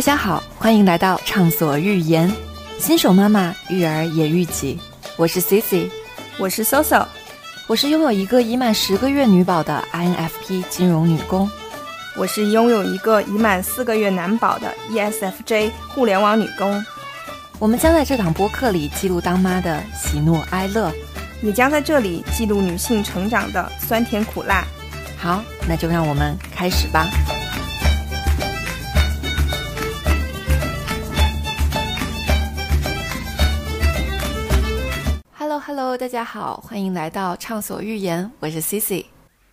大家好，欢迎来到畅所欲言，新手妈妈育儿也育己。我是 Cici，我是 Soso，我是拥有一个已满十个月女宝的 INFP 金融女工，我是拥有一个已满四个月男宝的 ESFJ 互联网女工。我们将在这档播客里记录当妈的喜怒哀乐，也将在这里记录女性成长的酸甜苦辣。好，那就让我们开始吧。Hello 大家好，欢迎来到畅所欲言，我是 Cici，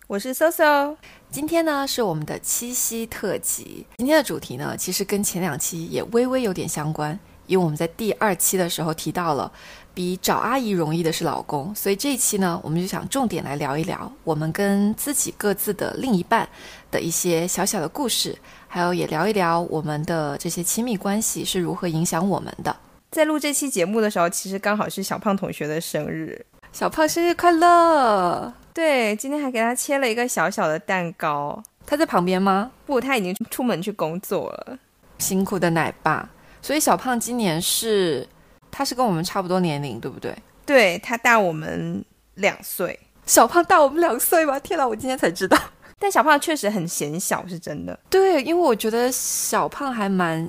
我是 Soso。今天呢是我们的七夕特辑，今天的主题呢其实跟前两期也微微有点相关。因为我们在第二期的时候提到了，比找阿姨容易的是老公，所以这一期呢，我们就想重点来聊一聊我们跟自己各自的另一半的一些小小的故事，还有也聊一聊我们的这些亲密关系是如何影响我们的。在录这期节目的时候，其实刚好是小胖同学的生日，小胖生日快乐！对，今天还给他切了一个小小的蛋糕。他在旁边吗？不，他已经出门去工作了。辛苦的奶爸。所以小胖今年是，他是跟我们差不多年龄，对不对？对他大我们两岁。小胖大我们两岁吗？天哪，我今天才知道。但小胖确实很显小，是真的。对，因为我觉得小胖还蛮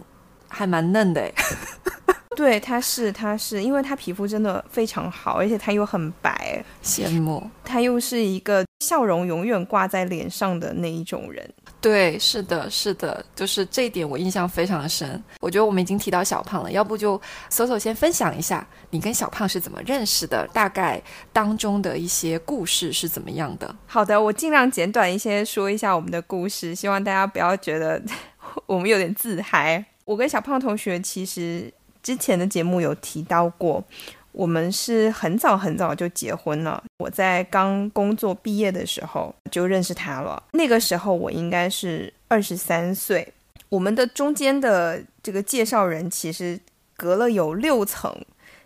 还蛮嫩的。对，他是他是，因为他皮肤真的非常好，而且他又很白，羡慕。他又是一个笑容永远挂在脸上的那一种人。对，是的，是的，就是这一点我印象非常的深。我觉得我们已经提到小胖了，要不就搜搜先分享一下你跟小胖是怎么认识的，大概当中的一些故事是怎么样的。好的，我尽量简短一些说一下我们的故事，希望大家不要觉得 我们有点自嗨。我跟小胖同学其实。之前的节目有提到过，我们是很早很早就结婚了。我在刚工作毕业的时候就认识他了，那个时候我应该是二十三岁。我们的中间的这个介绍人其实隔了有六层。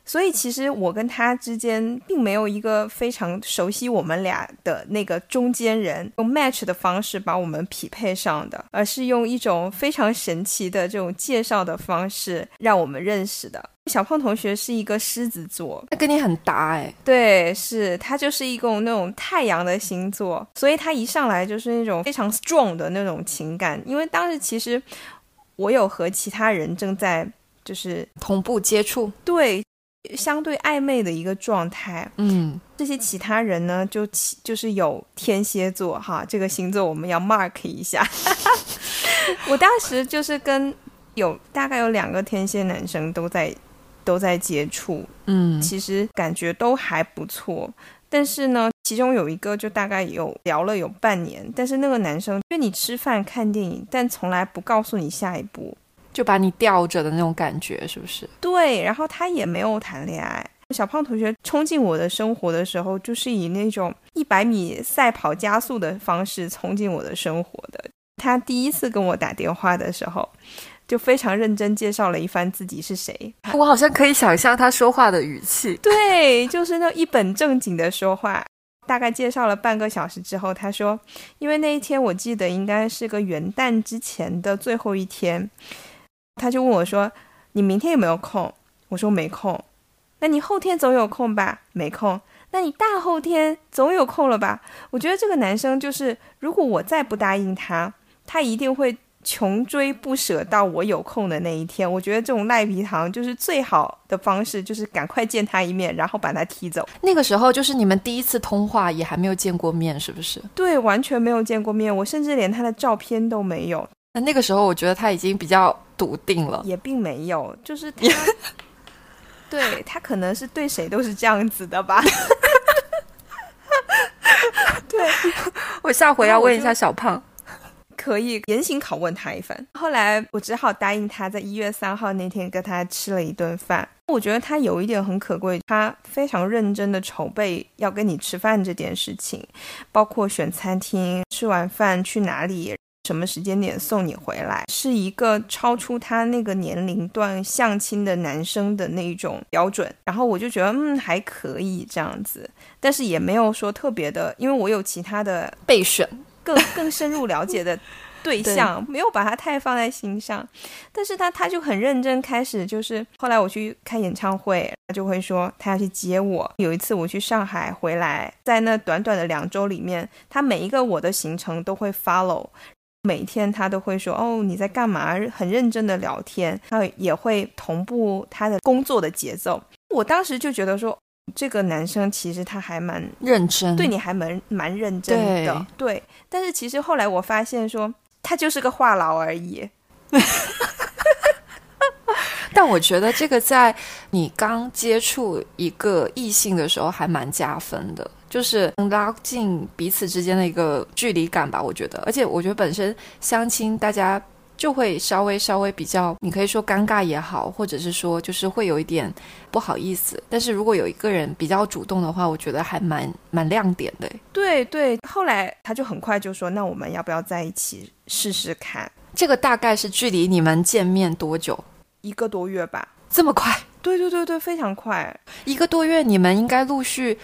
所以其实我跟他之间并没有一个非常熟悉我们俩的那个中间人，用 match 的方式把我们匹配上的，而是用一种非常神奇的这种介绍的方式让我们认识的。小胖同学是一个狮子座，他跟你很搭哎。对，是他就是一个那种太阳的星座，所以他一上来就是那种非常 strong 的那种情感。因为当时其实我有和其他人正在就是同步接触，对。相对暧昧的一个状态，嗯，这些其他人呢，就就是有天蝎座哈，这个星座我们要 mark 一下。我当时就是跟有大概有两个天蝎男生都在都在接触，嗯，其实感觉都还不错，但是呢，其中有一个就大概有聊了有半年，但是那个男生约你吃饭看电影，但从来不告诉你下一步。就把你吊着的那种感觉，是不是？对，然后他也没有谈恋爱。小胖同学冲进我的生活的时候，就是以那种一百米赛跑加速的方式冲进我的生活的。他第一次跟我打电话的时候，就非常认真介绍了一番自己是谁。我好像可以想象他说话的语气，对，就是那一本正经的说话。大概介绍了半个小时之后，他说：“因为那一天我记得应该是个元旦之前的最后一天。”他就问我说：“你明天有没有空？”我说：“没空。”那你后天总有空吧？没空。那你大后天总有空了吧？我觉得这个男生就是，如果我再不答应他，他一定会穷追不舍到我有空的那一天。我觉得这种赖皮糖就是最好的方式，就是赶快见他一面，然后把他踢走。那个时候就是你们第一次通话，也还没有见过面，是不是？对，完全没有见过面，我甚至连他的照片都没有。那那个时候，我觉得他已经比较笃定了，也并没有，就是他，对他可能是对谁都是这样子的吧。对，我下回要问一下小胖，可以严刑拷问他一番。后来我只好答应他在一月三号那天跟他吃了一顿饭。我觉得他有一点很可贵，他非常认真的筹备要跟你吃饭这件事情，包括选餐厅、吃完饭去哪里。什么时间点送你回来，是一个超出他那个年龄段相亲的男生的那种标准。然后我就觉得，嗯，还可以这样子，但是也没有说特别的，因为我有其他的备选，更 更深入了解的对象，没有把他太放在心上。但是他他就很认真，开始就是后来我去开演唱会，他就会说他要去接我。有一次我去上海回来，在那短短的两周里面，他每一个我的行程都会 follow。每天他都会说哦你在干嘛？很认真的聊天，他也会同步他的工作的节奏。我当时就觉得说，这个男生其实他还蛮认真，对你还蛮蛮认真的。对，但是其实后来我发现说，他就是个话痨而已。但我觉得这个在你刚接触一个异性的时候还蛮加分的。就是能拉近彼此之间的一个距离感吧，我觉得。而且我觉得本身相亲，大家就会稍微稍微比较，你可以说尴尬也好，或者是说就是会有一点不好意思。但是如果有一个人比较主动的话，我觉得还蛮蛮亮点的。对对，后来他就很快就说：“那我们要不要在一起试试看？”这个大概是距离你们见面多久？一个多月吧。这么快？对对对对，非常快。一个多月，你们应该陆续。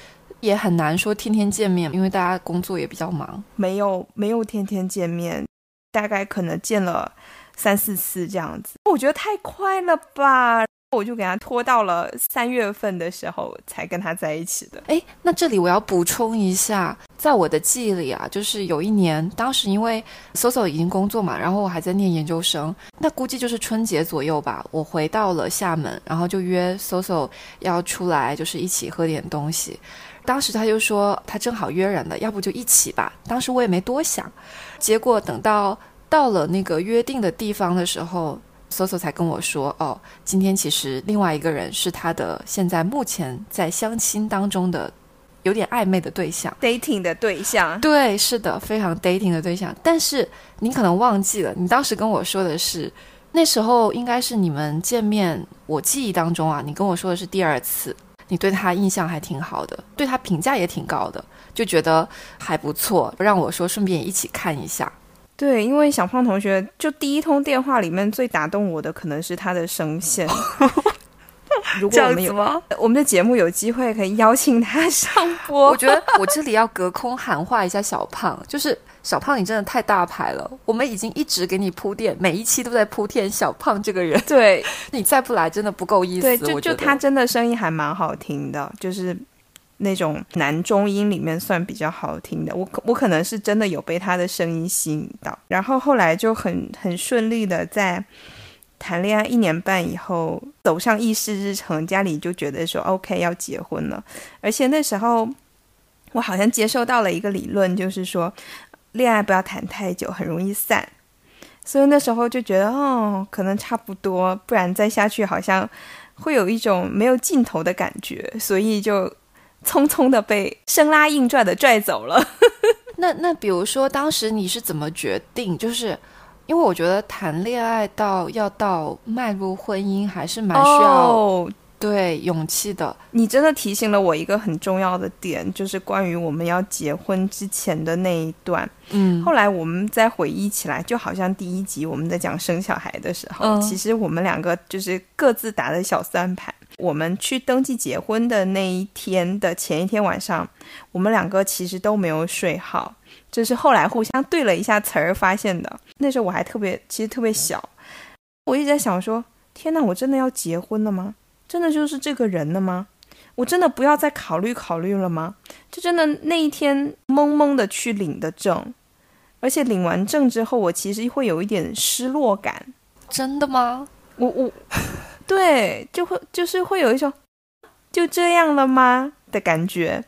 也很难说天天见面，因为大家工作也比较忙，没有没有天天见面，大概可能见了三四次这样子。我觉得太快了吧，我就给他拖到了三月份的时候才跟他在一起的。哎，那这里我要补充一下，在我的记忆里啊，就是有一年，当时因为 Soso 已经工作嘛，然后我还在念研究生，那估计就是春节左右吧，我回到了厦门，然后就约 Soso 要出来，就是一起喝点东西。当时他就说他正好约人了，要不就一起吧。当时我也没多想，结果等到到了那个约定的地方的时候，搜搜才跟我说：“哦，今天其实另外一个人是他的现在目前在相亲当中的有点暧昧的对象，dating 的对象。”对，是的，非常 dating 的对象。但是你可能忘记了，你当时跟我说的是那时候应该是你们见面，我记忆当中啊，你跟我说的是第二次。你对他印象还挺好的，对他评价也挺高的，就觉得还不错，让我说顺便一起看一下。对，因为小胖同学就第一通电话里面最打动我的可能是他的声线。如果我们有我们的节目有机会可以邀请他上播，我觉得我这里要隔空喊话一下小胖，就是。小胖，你真的太大牌了！我们已经一直给你铺垫，每一期都在铺垫小胖这个人。对，你再不来真的不够意思。对，就就他真的声音还蛮好听的，就是那种男中音里面算比较好听的。我我可能是真的有被他的声音吸引到，然后后来就很很顺利的在谈恋爱一年半以后走上议事日程，家里就觉得说 OK 要结婚了，而且那时候我好像接受到了一个理论，就是说。恋爱不要谈太久，很容易散。所以那时候就觉得，哦，可能差不多，不然再下去好像会有一种没有尽头的感觉。所以就匆匆的被生拉硬拽的拽走了。那那比如说，当时你是怎么决定？就是因为我觉得谈恋爱到要到迈入婚姻，还是蛮需要。对勇气的，你真的提醒了我一个很重要的点，就是关于我们要结婚之前的那一段。嗯，后来我们再回忆起来，就好像第一集我们在讲生小孩的时候，其实我们两个就是各自打的小算盘。我们去登记结婚的那一天的前一天晚上，我们两个其实都没有睡好，这是后来互相对了一下词儿发现的。那时候我还特别，其实特别小，我一直在想说：天哪，我真的要结婚了吗？真的就是这个人了吗？我真的不要再考虑考虑了吗？就真的那一天懵懵的去领的证，而且领完证之后，我其实会有一点失落感。真的吗？我我，对，就会就是会有一种就这样了吗的感觉。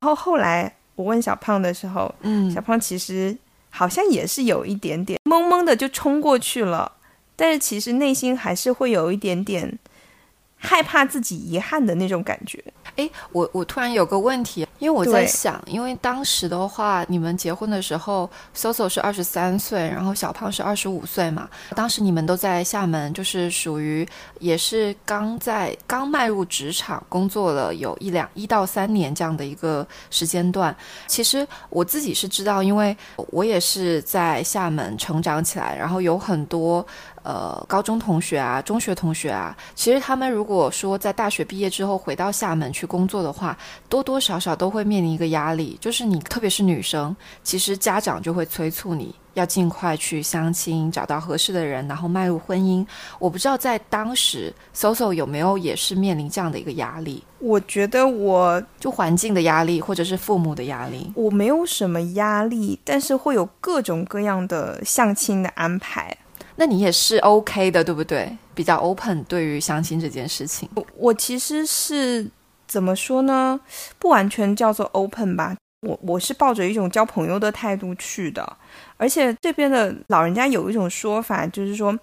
然后后来我问小胖的时候，嗯，小胖其实好像也是有一点点懵懵的就冲过去了，但是其实内心还是会有一点点。害怕自己遗憾的那种感觉。哎，我我突然有个问题，因为我在想，因为当时的话，你们结婚的时候，Soso 是二十三岁，然后小胖是二十五岁嘛。当时你们都在厦门，就是属于也是刚在刚迈入职场工作了有一两一到三年这样的一个时间段。其实我自己是知道，因为我也是在厦门成长起来，然后有很多。呃，高中同学啊，中学同学啊，其实他们如果说在大学毕业之后回到厦门去工作的话，多多少少都会面临一个压力，就是你特别是女生，其实家长就会催促你要尽快去相亲，找到合适的人，然后迈入婚姻。我不知道在当时，Soso 有没有也是面临这样的一个压力？我觉得我就环境的压力，或者是父母的压力，我没有什么压力，但是会有各种各样的相亲的安排。那你也是 OK 的，对不对？比较 open 对于相亲这件事情。我我其实是怎么说呢？不完全叫做 open 吧。我我是抱着一种交朋友的态度去的，而且这边的老人家有一种说法，就是说，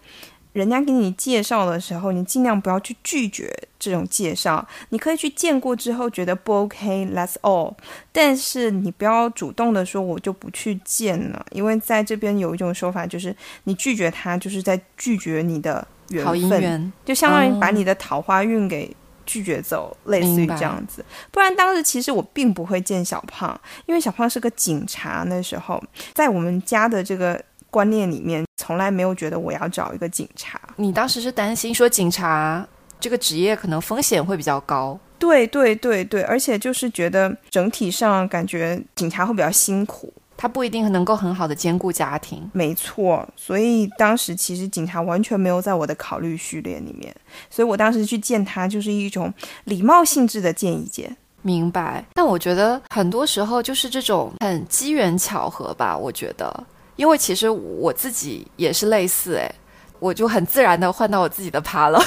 人家给你介绍的时候，你尽量不要去拒绝这种介绍。你可以去见过之后觉得不 OK，That's all。但是你不要主动的说我就不去见了，因为在这边有一种说法，就是你拒绝他，就是在拒绝你的缘分，就相当于把你的桃花运给。拒绝走，类似于这样子。不然当时其实我并不会见小胖，因为小胖是个警察。那时候在我们家的这个观念里面，从来没有觉得我要找一个警察。你当时是担心说警察这个职业可能风险会比较高？对对对对，而且就是觉得整体上感觉警察会比较辛苦。他不一定能够很好的兼顾家庭，没错。所以当时其实警察完全没有在我的考虑序列里面，所以我当时去见他就是一种礼貌性质的见一见。明白。但我觉得很多时候就是这种很机缘巧合吧。我觉得，因为其实我自己也是类似，哎，我就很自然的换到我自己的趴了。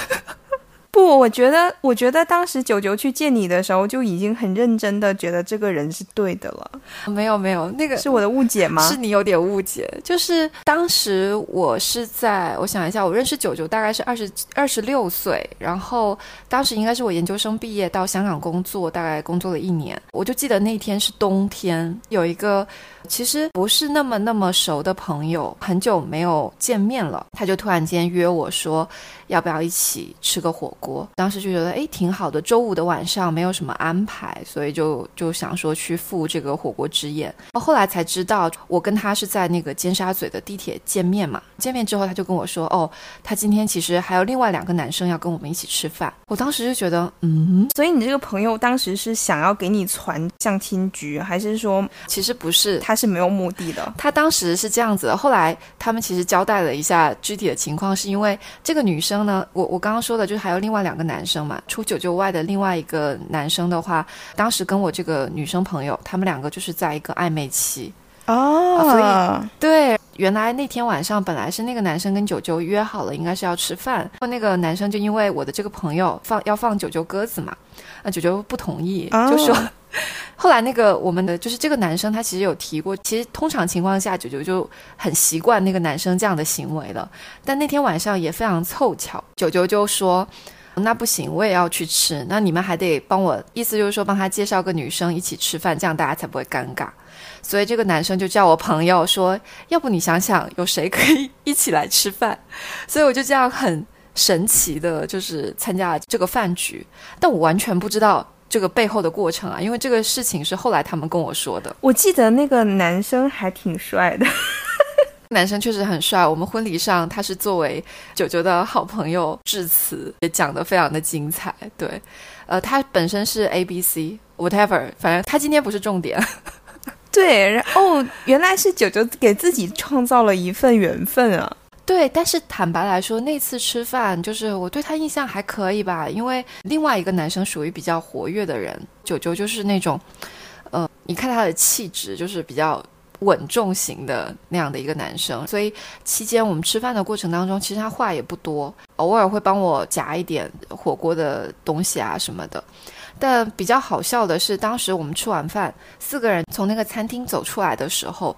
不，我觉得，我觉得当时九九去见你的时候，就已经很认真的觉得这个人是对的了。没有，没有，那个是我的误解吗？是你有点误解。就是当时我是在，我想一下，我认识九九大概是二十二十六岁，然后当时应该是我研究生毕业到香港工作，大概工作了一年。我就记得那天是冬天，有一个。其实不是那么那么熟的朋友，很久没有见面了，他就突然间约我说，要不要一起吃个火锅？当时就觉得哎挺好的，周五的晚上没有什么安排，所以就就想说去赴这个火锅之宴。后来才知道，我跟他是在那个尖沙咀的地铁见面嘛。见面之后，他就跟我说，哦，他今天其实还有另外两个男生要跟我们一起吃饭。我当时就觉得，嗯，所以你这个朋友当时是想要给你传相亲局，还是说其实不是他？他是没有目的的。他当时是这样子的，后来他们其实交代了一下具体的情况，是因为这个女生呢，我我刚刚说的就是还有另外两个男生嘛，除九九外的另外一个男生的话，当时跟我这个女生朋友，他们两个就是在一个暧昧期哦，所以对，原来那天晚上本来是那个男生跟九九约好了，应该是要吃饭，那个男生就因为我的这个朋友放要放九九鸽子嘛，那九九不同意，就说。后来那个我们的就是这个男生，他其实有提过，其实通常情况下九九就很习惯那个男生这样的行为了。但那天晚上也非常凑巧，九九就说：“那不行，我也要去吃。那你们还得帮我，意思就是说帮他介绍个女生一起吃饭，这样大家才不会尴尬。”所以这个男生就叫我朋友说：“要不你想想有谁可以一起来吃饭？”所以我就这样很神奇的，就是参加了这个饭局，但我完全不知道。这个背后的过程啊，因为这个事情是后来他们跟我说的。我记得那个男生还挺帅的，男生确实很帅。我们婚礼上他是作为九九的好朋友致辞，也讲得非常的精彩。对，呃，他本身是 A B C whatever，反正他今天不是重点。对，然后原来是九九给自己创造了一份缘分啊。对，但是坦白来说，那次吃饭就是我对他印象还可以吧，因为另外一个男生属于比较活跃的人，九九就是那种，呃，你看他的气质就是比较稳重型的那样的一个男生，所以期间我们吃饭的过程当中，其实他话也不多，偶尔会帮我夹一点火锅的东西啊什么的。但比较好笑的是，当时我们吃完饭，四个人从那个餐厅走出来的时候，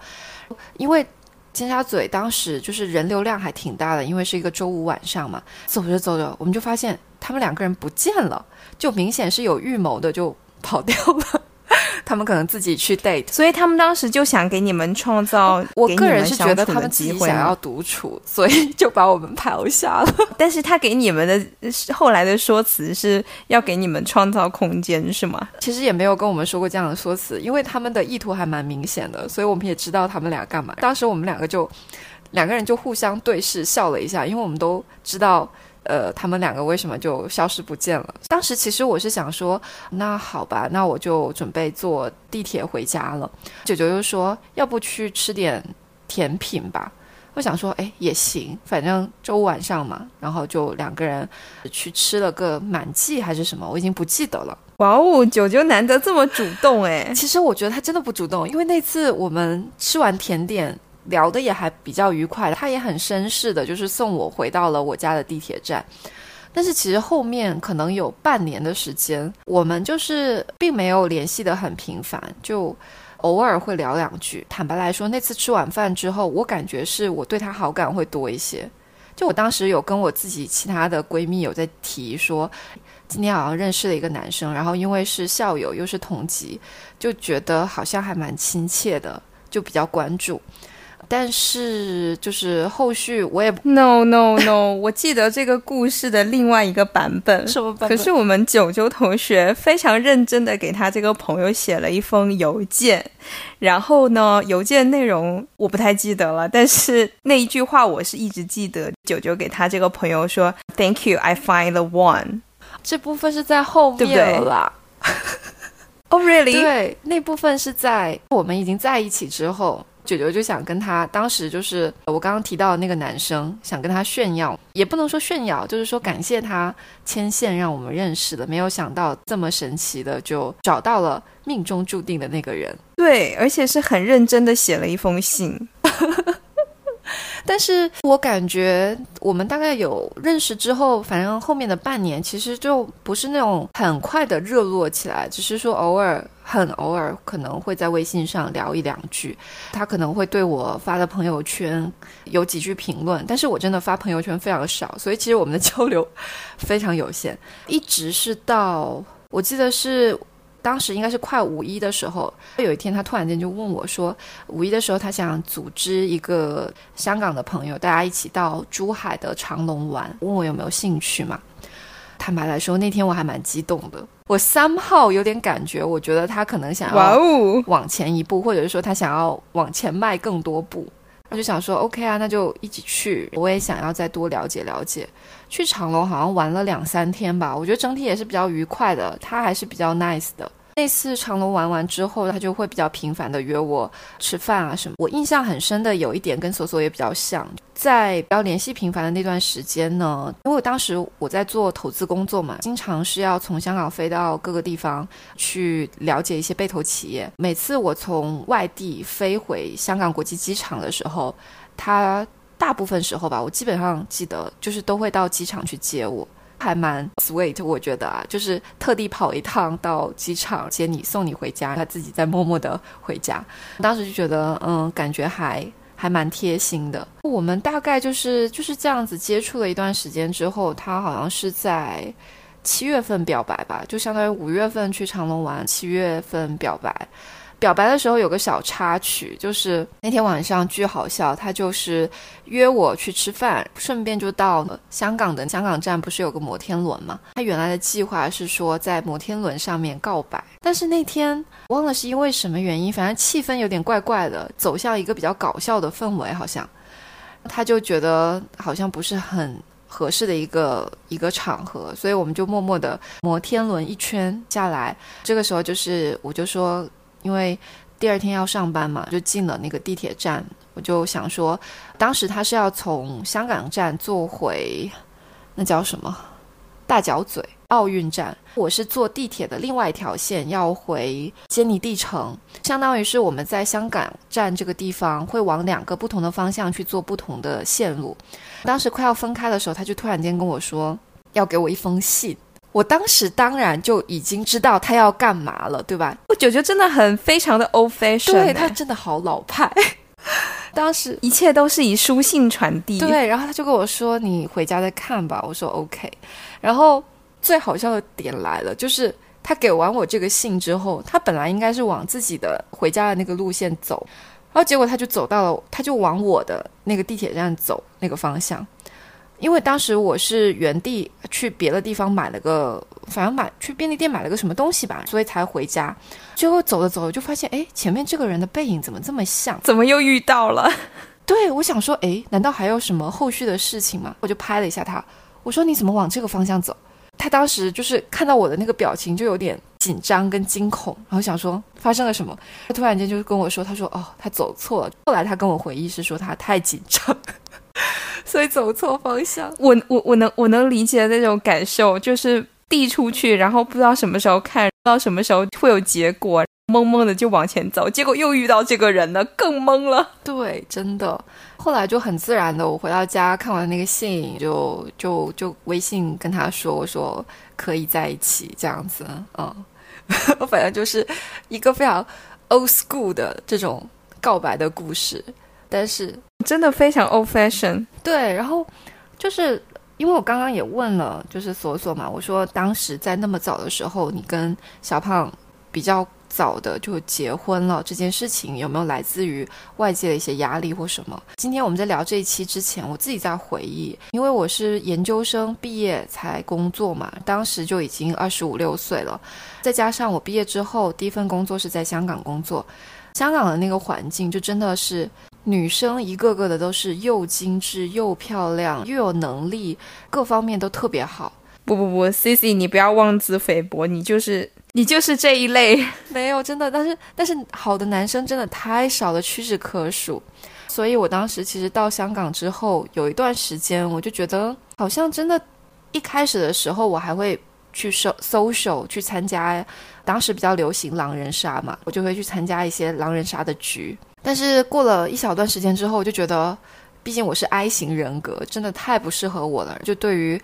因为。尖沙咀当时就是人流量还挺大的，因为是一个周五晚上嘛。走着走着，我们就发现他们两个人不见了，就明显是有预谋的，就跑掉了。他们可能自己去 date，所以他们当时就想给你们创造。我个人是觉得他们自己想要独处，所以就把我们抛下了。但是他给你们的后来的说辞是要给你们创造空间，是吗？其实也没有跟我们说过这样的说辞，因为他们的意图还蛮明显的，所以我们也知道他们俩干嘛。当时我们两个就两个人就互相对视笑了一下，因为我们都知道。呃，他们两个为什么就消失不见了？当时其实我是想说，那好吧，那我就准备坐地铁回家了。九九就说，要不去吃点。甜品吧。我想说，哎，也行，反正周五晚上嘛，然后就两个人去吃了个满记还是什么，我已经不记得了。哇哦，九九难得这么主动哎！其实我觉得他真的不主动，因为那次我们吃完甜点，聊的也还比较愉快，他也很绅士的，就是送我回到了我家的地铁站。但是其实后面可能有半年的时间，我们就是并没有联系的很频繁，就。偶尔会聊两句。坦白来说，那次吃晚饭之后，我感觉是我对他好感会多一些。就我当时有跟我自己其他的闺蜜有在提说，今天好像认识了一个男生，然后因为是校友又是同级，就觉得好像还蛮亲切的，就比较关注。但是，就是后续我也 no no no，我记得这个故事的另外一个版本，什么版本？可是我们九九同学非常认真的给他这个朋友写了一封邮件，然后呢，邮件内容我不太记得了，但是那一句话我是一直记得。九九给他这个朋友说：“Thank you, I find the one。”这部分是在后面了。Oh really？对，那部分是在我们已经在一起之后。九九就想跟他，当时就是我刚刚提到的那个男生，想跟他炫耀，也不能说炫耀，就是说感谢他牵线让我们认识了。没有想到这么神奇的，就找到了命中注定的那个人。对，而且是很认真的写了一封信。但是我感觉我们大概有认识之后，反正后面的半年其实就不是那种很快的热络起来，只是说偶尔很偶尔可能会在微信上聊一两句，他可能会对我发的朋友圈有几句评论，但是我真的发朋友圈非常少，所以其实我们的交流 非常有限，一直是到我记得是。当时应该是快五一的时候，有一天他突然间就问我说：“五一的时候，他想组织一个香港的朋友，大家一起到珠海的长隆玩，问我有没有兴趣嘛？”坦白来说，那天我还蛮激动的。我三号有点感觉，我觉得他可能想要往前一步，或者是说他想要往前迈更多步。我就想说：“OK 啊，那就一起去。”我也想要再多了解了解。去长隆好像玩了两三天吧，我觉得整体也是比较愉快的，他还是比较 nice 的。那次长隆玩完之后，他就会比较频繁的约我吃饭啊什么。我印象很深的有一点跟索索也比较像，在比较联系频繁的那段时间呢，因为我当时我在做投资工作嘛，经常是要从香港飞到各个地方去了解一些被投企业。每次我从外地飞回香港国际机场的时候，他。大部分时候吧，我基本上记得就是都会到机场去接我，还蛮 sweet，我觉得啊，就是特地跑一趟到机场接你送你回家，他自己再默默的回家。当时就觉得，嗯，感觉还还蛮贴心的。我们大概就是就是这样子接触了一段时间之后，他好像是在七月份表白吧，就相当于五月份去长隆玩，七月份表白。表白的时候有个小插曲，就是那天晚上巨好笑，他就是约我去吃饭，顺便就到了香港的香港站，不是有个摩天轮吗？他原来的计划是说在摩天轮上面告白，但是那天忘了是因为什么原因，反正气氛有点怪怪的，走向一个比较搞笑的氛围，好像他就觉得好像不是很合适的一个一个场合，所以我们就默默的摩天轮一圈下来，这个时候就是我就说。因为第二天要上班嘛，就进了那个地铁站。我就想说，当时他是要从香港站坐回那叫什么大角嘴奥运站，我是坐地铁的另外一条线要回坚尼地城，相当于是我们在香港站这个地方会往两个不同的方向去做不同的线路。当时快要分开的时候，他就突然间跟我说要给我一封信。我当时当然就已经知道他要干嘛了，对吧？我九九真的很非常的 old fashion，对他真的好老派。当时一切都是以书信传递，对。然后他就跟我说：“你回家再看吧。”我说：“OK。”然后最好笑的点来了，就是他给完我这个信之后，他本来应该是往自己的回家的那个路线走，然后结果他就走到了，他就往我的那个地铁站走那个方向。因为当时我是原地去别的地方买了个，反正买去便利店买了个什么东西吧，所以才回家。结果走着走着就发现，哎，前面这个人的背影怎么这么像？怎么又遇到了？对，我想说，哎，难道还有什么后续的事情吗？我就拍了一下他，我说你怎么往这个方向走？他当时就是看到我的那个表情就有点紧张跟惊恐，然后想说发生了什么。他突然间就跟我说，他说哦，他走错了。后来他跟我回忆是说他太紧张，所以走错方向。我我我能我能理解那种感受，就是递出去，然后不知道什么时候看，不知道什么时候会有结果。懵懵的就往前走，结果又遇到这个人了，更懵了。对，真的。后来就很自然的，我回到家看完那个信，就就就微信跟他说，我说可以在一起这样子。嗯，我反正就是一个非常 old school 的这种告白的故事，但是真的非常 old fashion。对，然后就是因为我刚刚也问了，就是索索嘛，我说当时在那么早的时候，你跟小胖比较。早的就结婚了这件事情有没有来自于外界的一些压力或什么？今天我们在聊这一期之前，我自己在回忆，因为我是研究生毕业才工作嘛，当时就已经二十五六岁了，再加上我毕业之后第一份工作是在香港工作，香港的那个环境就真的是女生一个个的都是又精致又漂亮又有能力，各方面都特别好。不不不，Cici，你不要妄自菲薄，你就是。你就是这一类，没有真的，但是但是好的男生真的太少了，屈指可数。所以我当时其实到香港之后，有一段时间我就觉得好像真的，一开始的时候我还会去 social 去参加，当时比较流行狼人杀嘛，我就会去参加一些狼人杀的局。但是过了一小段时间之后，我就觉得，毕竟我是 I 型人格，真的太不适合我了。就对于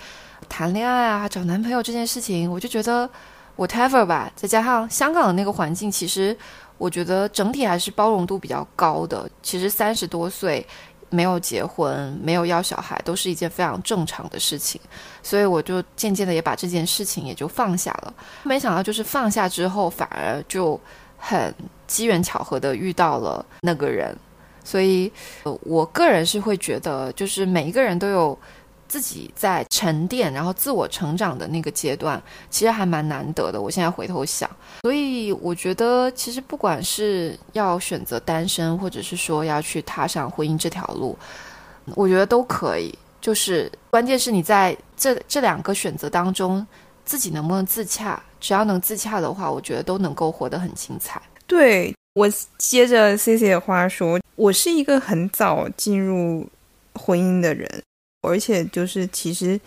谈恋爱啊、找男朋友这件事情，我就觉得。whatever 吧，再加上香港的那个环境，其实我觉得整体还是包容度比较高的。其实三十多岁没有结婚、没有要小孩，都是一件非常正常的事情。所以我就渐渐的也把这件事情也就放下了。没想到就是放下之后，反而就很机缘巧合的遇到了那个人。所以呃，我个人是会觉得，就是每一个人都有。自己在沉淀，然后自我成长的那个阶段，其实还蛮难得的。我现在回头想，所以我觉得，其实不管是要选择单身，或者是说要去踏上婚姻这条路，我觉得都可以。就是关键是你在这这两个选择当中，自己能不能自洽。只要能自洽的话，我觉得都能够活得很精彩。对我接着 C C 的话说，我是一个很早进入婚姻的人。而且就是，其实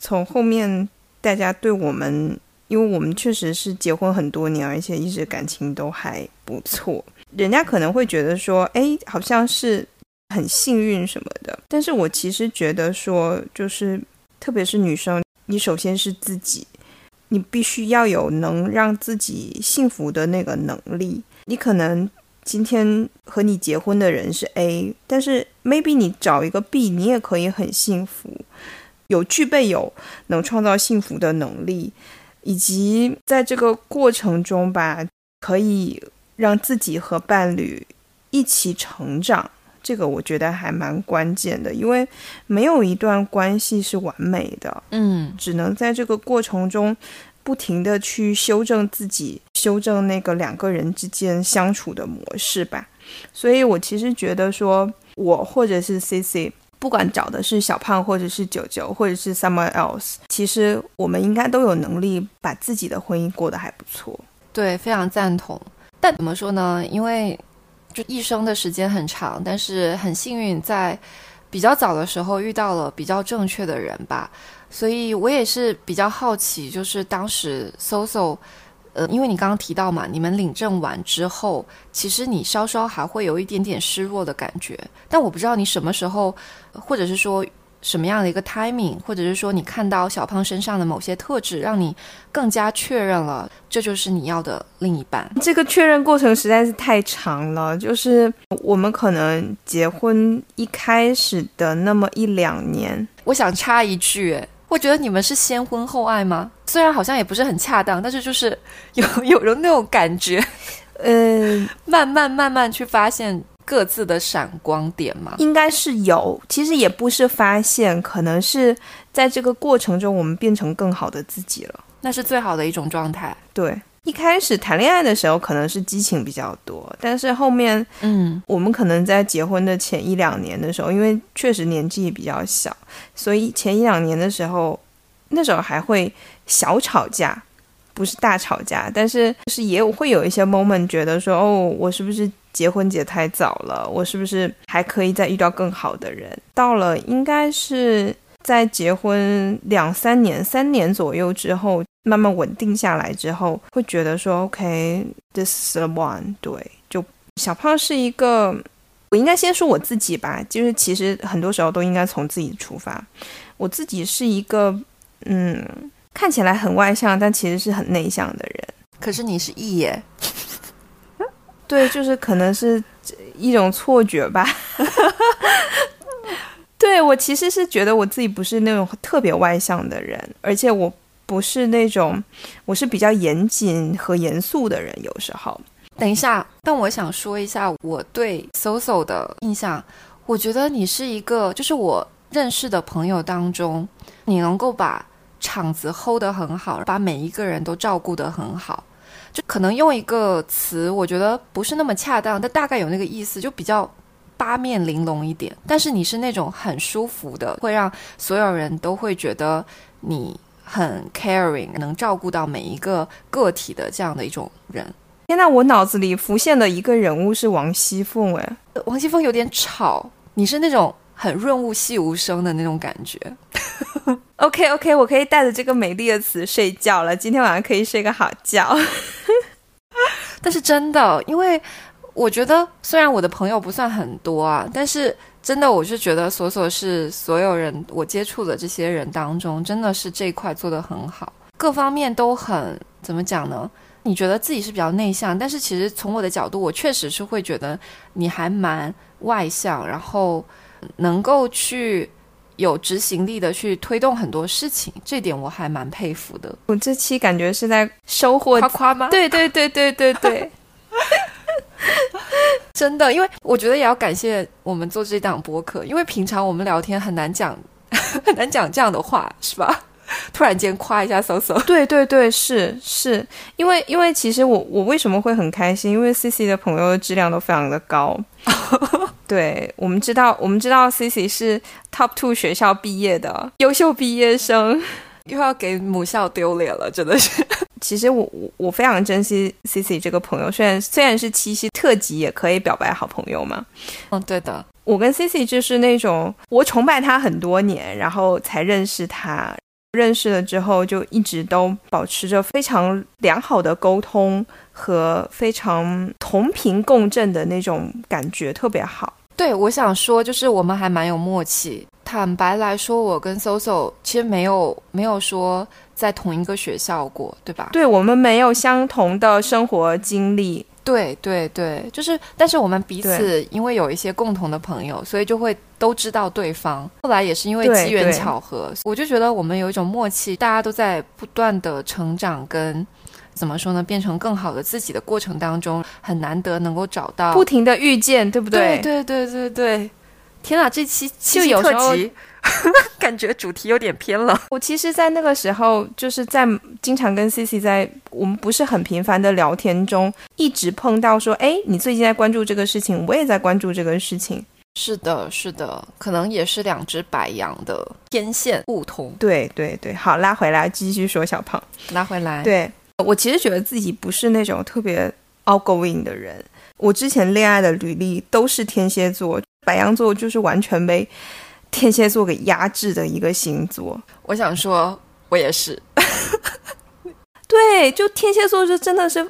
从后面大家对我们，因为我们确实是结婚很多年，而且一直感情都还不错，人家可能会觉得说，哎，好像是很幸运什么的。但是我其实觉得说，就是特别是女生，你首先是自己，你必须要有能让自己幸福的那个能力。你可能。今天和你结婚的人是 A，但是 maybe 你找一个 B，你也可以很幸福，有具备有能创造幸福的能力，以及在这个过程中吧，可以让自己和伴侣一起成长，这个我觉得还蛮关键的，因为没有一段关系是完美的，嗯，只能在这个过程中。不停的去修正自己，修正那个两个人之间相处的模式吧。所以我其实觉得说，我或者是 C C，不管找的是小胖，或者是九九，或者是 someone else，其实我们应该都有能力把自己的婚姻过得还不错。对，非常赞同。但怎么说呢？因为就一生的时间很长，但是很幸运在比较早的时候遇到了比较正确的人吧。所以我也是比较好奇，就是当时 Soso，呃，因为你刚刚提到嘛，你们领证完之后，其实你稍稍还会有一点点失落的感觉，但我不知道你什么时候，或者是说。什么样的一个 timing，或者是说你看到小胖身上的某些特质，让你更加确认了这就是你要的另一半？这个确认过程实在是太长了，就是我们可能结婚一开始的那么一两年，我想插一句，我觉得你们是先婚后爱吗？虽然好像也不是很恰当，但是就是有 有了那种感觉，嗯，慢慢慢慢去发现。各自的闪光点吗？应该是有，其实也不是发现，可能是在这个过程中，我们变成更好的自己了。那是最好的一种状态。对，一开始谈恋爱的时候可能是激情比较多，但是后面，嗯，我们可能在结婚的前一两年的时候，因为确实年纪比较小，所以前一两年的时候，那时候还会小吵架，不是大吵架，但是就是也会有一些 moment 觉得说，哦，我是不是结婚结太早了？我是不是还可以再遇到更好的人？到了应该是在结婚两三年、三年左右之后，慢慢稳定下来之后，会觉得说，OK，this is the one。对，就小胖是一个，我应该先说我自己吧，就是其实很多时候都应该从自己出发。我自己是一个，嗯。看起来很外向，但其实是很内向的人。可是你是 E 耶，对，就是可能是一种错觉吧。对我其实是觉得我自己不是那种特别外向的人，而且我不是那种我是比较严谨和严肃的人。有时候，等一下，但我想说一下我对 Soso 的印象。我觉得你是一个，就是我认识的朋友当中，你能够把。场子 hold 得很好，把每一个人都照顾得很好，就可能用一个词，我觉得不是那么恰当，但大概有那个意思，就比较八面玲珑一点。但是你是那种很舒服的，会让所有人都会觉得你很 caring，能照顾到每一个个体的这样的一种人。天呐，我脑子里浮现的一个人物是王熙凤，哎，王熙凤有点吵，你是那种很润物细无声的那种感觉。OK OK，我可以带着这个美丽的词睡觉了。今天晚上可以睡个好觉。但是真的，因为我觉得虽然我的朋友不算很多啊，但是真的我是觉得索索是所有人我接触的这些人当中，真的是这一块做得很好，各方面都很怎么讲呢？你觉得自己是比较内向，但是其实从我的角度，我确实是会觉得你还蛮外向，然后能够去。有执行力的去推动很多事情，这点我还蛮佩服的。我这期感觉是在收获夸夸吗？对对对对对对，真的，因为我觉得也要感谢我们做这档播客，因为平常我们聊天很难讲，很难讲这样的话，是吧？突然间夸一下搜搜，对对对，是是，因为因为其实我我为什么会很开心？因为 C C 的朋友的质量都非常的高。对我们知道，我们知道 C C 是 Top Two 学校毕业的优秀毕业生，又要给母校丢脸了，真的是。其实我我我非常珍惜 C C 这个朋友，虽然虽然是七夕特辑，也可以表白好朋友嘛。嗯，对的，我跟 C C 就是那种我崇拜他很多年，然后才认识他。认识了之后，就一直都保持着非常良好的沟通和非常同频共振的那种感觉，特别好。对，我想说，就是我们还蛮有默契。坦白来说，我跟 Soso 其实没有没有说在同一个学校过，对吧？对，我们没有相同的生活经历。对对对，就是，但是我们彼此因为有一些共同的朋友，所以就会都知道对方。后来也是因为机缘巧合，我就觉得我们有一种默契，大家都在不断的成长，跟怎么说呢，变成更好的自己的过程当中，很难得能够找到不停的遇见，对不对？对对对对对。天啊，这期就有特辑。感觉主题有点偏了。我其实，在那个时候，就是在经常跟 C C 在我们不是很频繁的聊天中，一直碰到说：“哎，你最近在关注这个事情，我也在关注这个事情。”是的，是的，可能也是两只白羊的天线不同。对对对，好，拉回来继续说小胖，拉回来。对我其实觉得自己不是那种特别 outgoing 的人，我之前恋爱的履历都是天蝎座，白羊座就是完全被。天蝎座给压制的一个星座，我想说，我也是。对，就天蝎座就真的是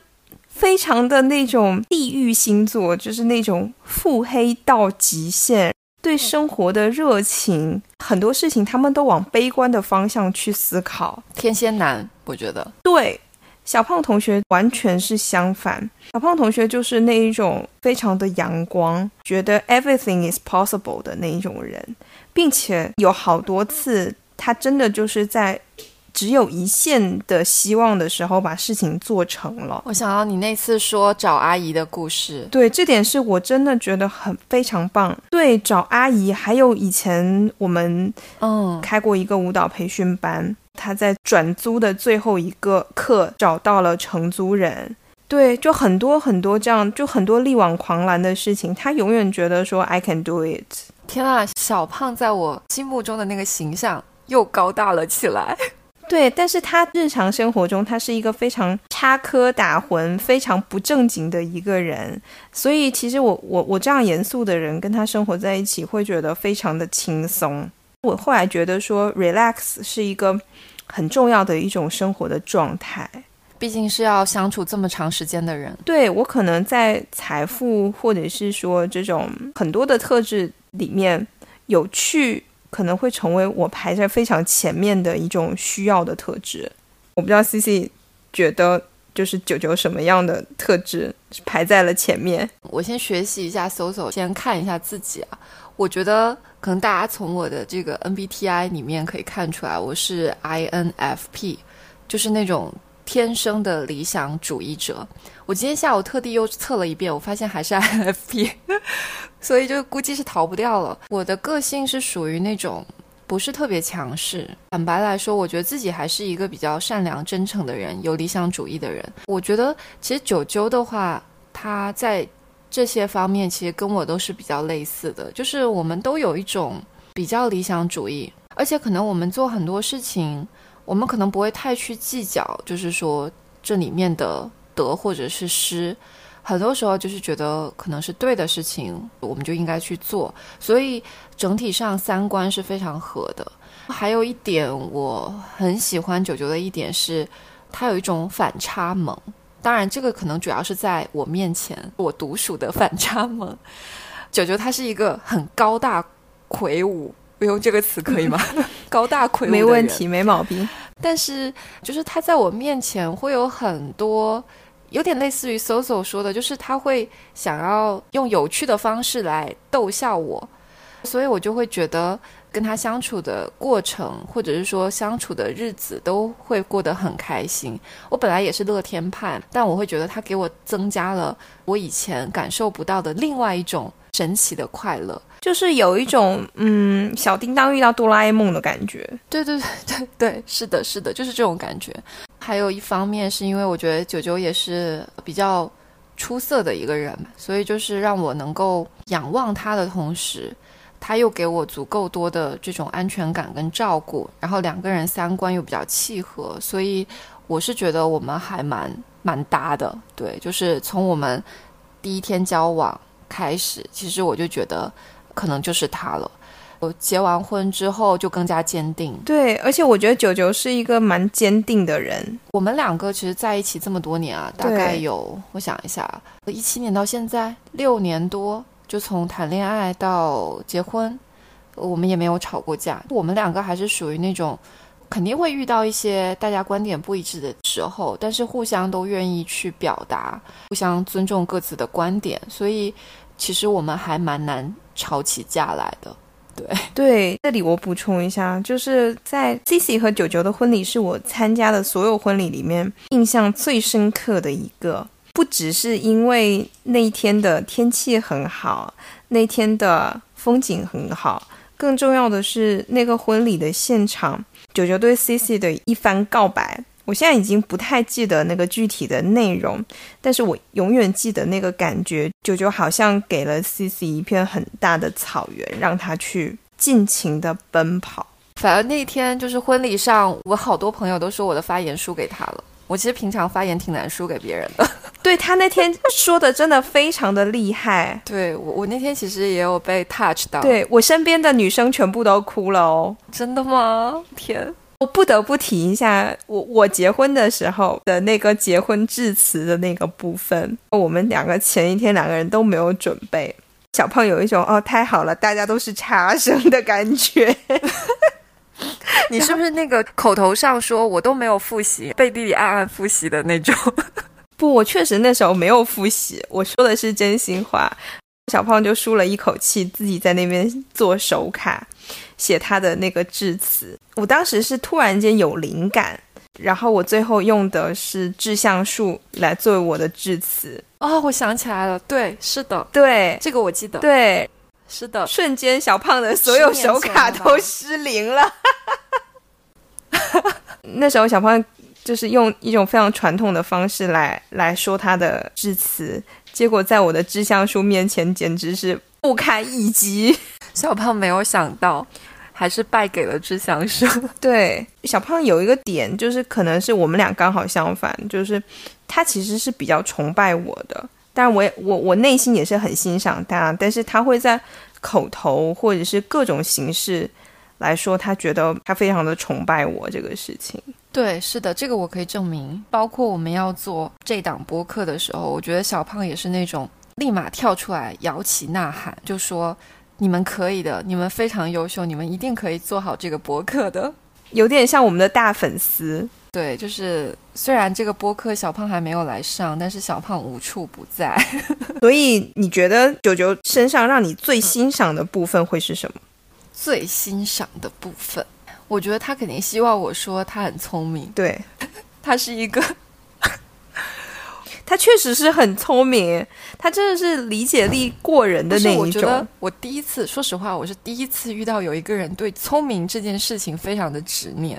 非常的那种地狱星座，就是那种腹黑到极限，对生活的热情，很多事情他们都往悲观的方向去思考。天蝎男，我觉得对。小胖同学完全是相反，小胖同学就是那一种非常的阳光，觉得 everything is possible 的那一种人。并且有好多次，他真的就是在只有一线的希望的时候，把事情做成了。我想到你那次说找阿姨的故事，对，这点是我真的觉得很非常棒。对，找阿姨，还有以前我们嗯开过一个舞蹈培训班，他在转租的最后一个课找到了承租人。对，就很多很多这样，就很多力挽狂澜的事情，他永远觉得说 I can do it。天啊，小胖在我心目中的那个形象又高大了起来。对，但是他日常生活中，他是一个非常插科打诨、非常不正经的一个人，所以其实我我我这样严肃的人跟他生活在一起，会觉得非常的轻松。我后来觉得说，relax 是一个很重要的一种生活的状态，毕竟是要相处这么长时间的人。对我可能在财富或者是说这种很多的特质里面，有趣。可能会成为我排在非常前面的一种需要的特质。我不知道 C C 觉得就是九九什么样的特质排在了前面。我先学习一下搜搜，先看一下自己啊。我觉得可能大家从我的这个 N B T I 里面可以看出来，我是 I N F P，就是那种天生的理想主义者。我今天下午特地又测了一遍，我发现还是 I N F P。所以就估计是逃不掉了。我的个性是属于那种不是特别强势。坦白来说，我觉得自己还是一个比较善良、真诚的人，有理想主义的人。我觉得其实九九的话，他在这些方面其实跟我都是比较类似的，就是我们都有一种比较理想主义，而且可能我们做很多事情，我们可能不会太去计较，就是说这里面的得或者是失。很多时候就是觉得可能是对的事情，我们就应该去做，所以整体上三观是非常合的。还有一点我很喜欢九九的一点是，他有一种反差萌。当然，这个可能主要是在我面前我独属的反差萌。九九他是一个很高大魁梧，我用这个词可以吗？高大魁梧没问题，没毛病。但是就是他在我面前会有很多。有点类似于 Soso 说的，就是他会想要用有趣的方式来逗笑我，所以我就会觉得跟他相处的过程，或者是说相处的日子都会过得很开心。我本来也是乐天派，但我会觉得他给我增加了我以前感受不到的另外一种神奇的快乐，就是有一种嗯小叮当遇到哆啦 A 梦的感觉。对对对对对，是的，是的，就是这种感觉。还有一方面是因为我觉得九九也是比较出色的一个人，所以就是让我能够仰望他的同时，他又给我足够多的这种安全感跟照顾，然后两个人三观又比较契合，所以我是觉得我们还蛮蛮搭的。对，就是从我们第一天交往开始，其实我就觉得可能就是他了。我结完婚之后就更加坚定，对，而且我觉得九九是一个蛮坚定的人。我们两个其实在一起这么多年啊，大概有我想一下，一七年到现在六年多，就从谈恋爱到结婚，我们也没有吵过架。我们两个还是属于那种肯定会遇到一些大家观点不一致的时候，但是互相都愿意去表达，互相尊重各自的观点，所以其实我们还蛮难吵起架来的。对 对，这里我补充一下，就是在 Cici 和九九的婚礼是我参加的所有婚礼里面印象最深刻的一个，不只是因为那一天的天气很好，那天的风景很好，更重要的是那个婚礼的现场，九九对 Cici 的一番告白。我现在已经不太记得那个具体的内容，但是我永远记得那个感觉。九九好像给了 C C 一片很大的草原，让他去尽情的奔跑。反而那天就是婚礼上，我好多朋友都说我的发言输给他了。我其实平常发言挺难输给别人的。对他那天说的真的非常的厉害。对我，我那天其实也有被 touch 到。对我身边的女生全部都哭了哦。真的吗？天。我不得不提一下，我我结婚的时候的那个结婚致辞的那个部分，我们两个前一天两个人都没有准备，小胖有一种哦太好了，大家都是差生的感觉。你是不是那个口头上说我都没有复习，背地里暗暗复习的那种？不，我确实那时候没有复习，我说的是真心话。小胖就舒了一口气，自己在那边做手卡。写他的那个致辞，我当时是突然间有灵感，然后我最后用的是志向树来作为我的致辞。哦，我想起来了，对，是的，对，这个我记得，对，是的，瞬间小胖的所有手卡都失灵了。那时候小胖就是用一种非常传统的方式来来说他的致辞，结果在我的致橡树面前简直是不堪一击。小胖没有想到。还是败给了志祥社。对，小胖有一个点，就是可能是我们俩刚好相反，就是他其实是比较崇拜我的，但我也我我内心也是很欣赏他，但是他会在口头或者是各种形式来说，他觉得他非常的崇拜我这个事情。对，是的，这个我可以证明。包括我们要做这档播客的时候，我觉得小胖也是那种立马跳出来摇旗呐喊，就说。你们可以的，你们非常优秀，你们一定可以做好这个播客的，有点像我们的大粉丝。对，就是虽然这个播客小胖还没有来上，但是小胖无处不在。所以你觉得九九身上让你最欣赏的部分会是什么？最欣赏的部分，我觉得他肯定希望我说他很聪明。对，他是一个。他确实是很聪明，他真的是理解力过人的那一种。我觉得我第一次，说实话，我是第一次遇到有一个人对聪明这件事情非常的执念。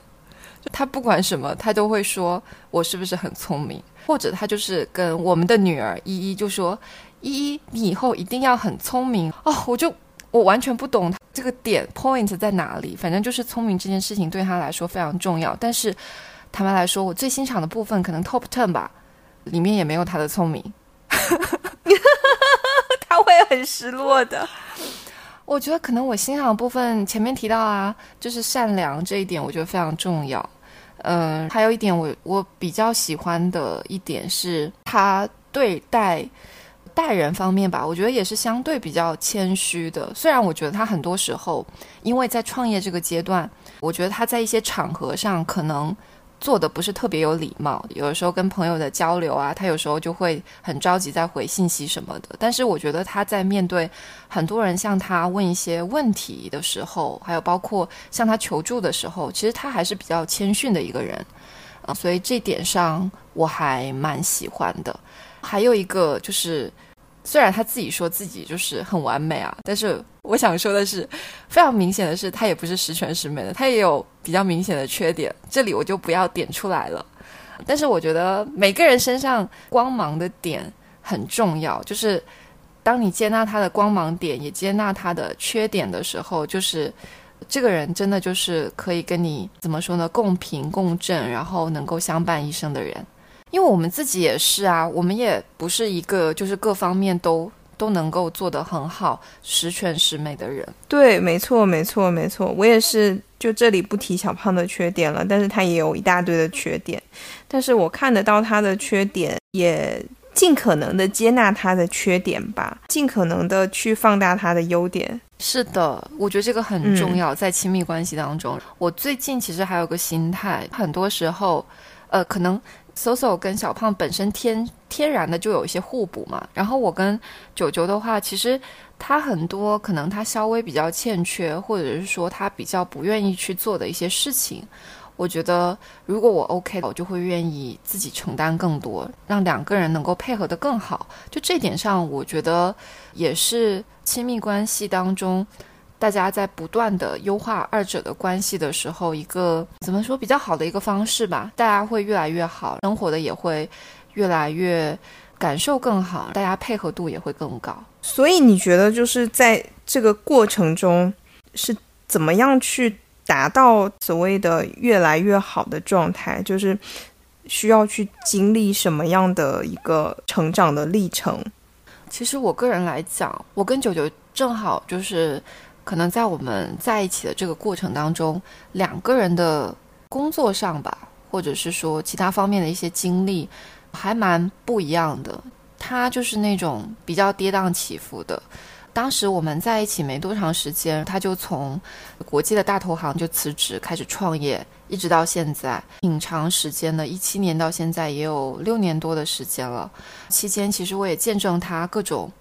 就他不管什么，他都会说我是不是很聪明，或者他就是跟我们的女儿依依就说：“依依，你以后一定要很聪明哦。”我就我完全不懂这个点 point 在哪里。反正就是聪明这件事情对他来说非常重要。但是坦白来说，我最欣赏的部分可能 top ten 吧。里面也没有他的聪明，他会很失落的。我觉得可能我欣赏的部分前面提到啊，就是善良这一点，我觉得非常重要。嗯，还有一点我我比较喜欢的一点是他对待待人方面吧，我觉得也是相对比较谦虚的。虽然我觉得他很多时候因为在创业这个阶段，我觉得他在一些场合上可能。做的不是特别有礼貌，有的时候跟朋友的交流啊，他有时候就会很着急在回信息什么的。但是我觉得他在面对很多人向他问一些问题的时候，还有包括向他求助的时候，其实他还是比较谦逊的一个人啊，所以这点上我还蛮喜欢的。还有一个就是。虽然他自己说自己就是很完美啊，但是我想说的是，非常明显的是，他也不是十全十美的，他也有比较明显的缺点。这里我就不要点出来了。但是我觉得每个人身上光芒的点很重要，就是当你接纳他的光芒点，也接纳他的缺点的时候，就是这个人真的就是可以跟你怎么说呢，共频共振，然后能够相伴一生的人。因为我们自己也是啊，我们也不是一个就是各方面都都能够做得很好、十全十美的人。对，没错，没错，没错。我也是，就这里不提小胖的缺点了，但是他也有一大堆的缺点。但是我看得到他的缺点，也尽可能的接纳他的缺点吧，尽可能的去放大他的优点。是的，我觉得这个很重要，在亲密关系当中。我最近其实还有个心态，很多时候，呃，可能。Soso 跟小胖本身天天然的就有一些互补嘛，然后我跟九九的话，其实他很多可能他稍微比较欠缺，或者是说他比较不愿意去做的一些事情，我觉得如果我 OK，我就会愿意自己承担更多，让两个人能够配合的更好。就这点上，我觉得也是亲密关系当中。大家在不断的优化二者的关系的时候，一个怎么说比较好的一个方式吧？大家会越来越好，生活的也会越来越感受更好，大家配合度也会更高。所以你觉得就是在这个过程中是怎么样去达到所谓的越来越好的状态？就是需要去经历什么样的一个成长的历程？其实我个人来讲，我跟九九正好就是。可能在我们在一起的这个过程当中，两个人的工作上吧，或者是说其他方面的一些经历，还蛮不一样的。他就是那种比较跌宕起伏的。当时我们在一起没多长时间，他就从国际的大投行就辞职开始创业，一直到现在，挺长时间的，一七年到现在也有六年多的时间了。期间其实我也见证他各种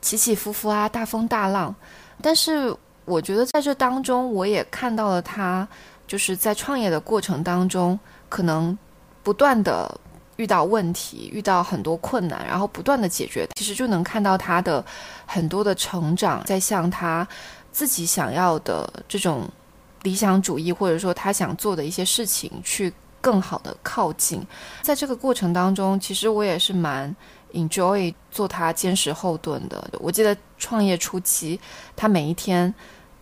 起起伏伏啊，大风大浪，但是。我觉得在这当中，我也看到了他，就是在创业的过程当中，可能不断的遇到问题，遇到很多困难，然后不断的解决，其实就能看到他的很多的成长，在向他自己想要的这种理想主义，或者说他想做的一些事情，去更好的靠近。在这个过程当中，其实我也是蛮。enjoy 做他坚实后盾的。我记得创业初期，他每一天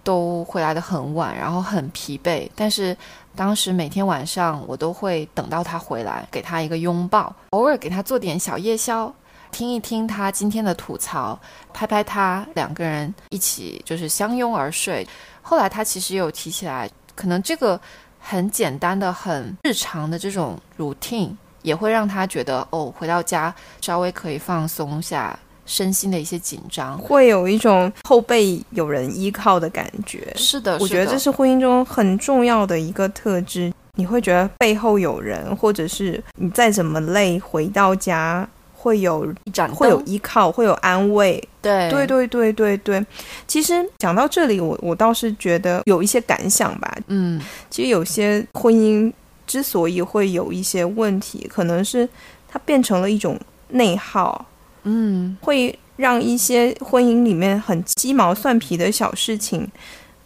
都回来的很晚，然后很疲惫。但是当时每天晚上我都会等到他回来，给他一个拥抱，偶尔给他做点小夜宵，听一听他今天的吐槽，拍拍他，两个人一起就是相拥而睡。后来他其实有提起来，可能这个很简单的、很日常的这种 routine 也会让他觉得哦，回到家稍微可以放松下。身心的一些紧张，会有一种后背有人依靠的感觉。是的，我觉得这是婚姻中很重要的一个特质。你会觉得背后有人，或者是你再怎么累，回到家会有会有依靠，会有安慰。对，对，对，对，对，对。其实讲到这里，我我倒是觉得有一些感想吧。嗯，其实有些婚姻之所以会有一些问题，可能是它变成了一种内耗。嗯，会让一些婚姻里面很鸡毛蒜皮的小事情，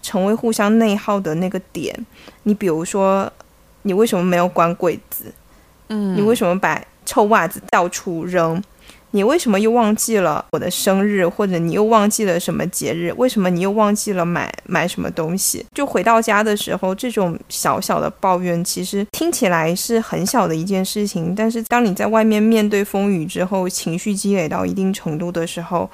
成为互相内耗的那个点。你比如说，你为什么没有关柜子？嗯，你为什么把臭袜子到处扔？你为什么又忘记了我的生日，或者你又忘记了什么节日？为什么你又忘记了买买什么东西？就回到家的时候，这种小小的抱怨，其实听起来是很小的一件事情，但是当你在外面面对风雨之后，情绪积累到一定程度的时候，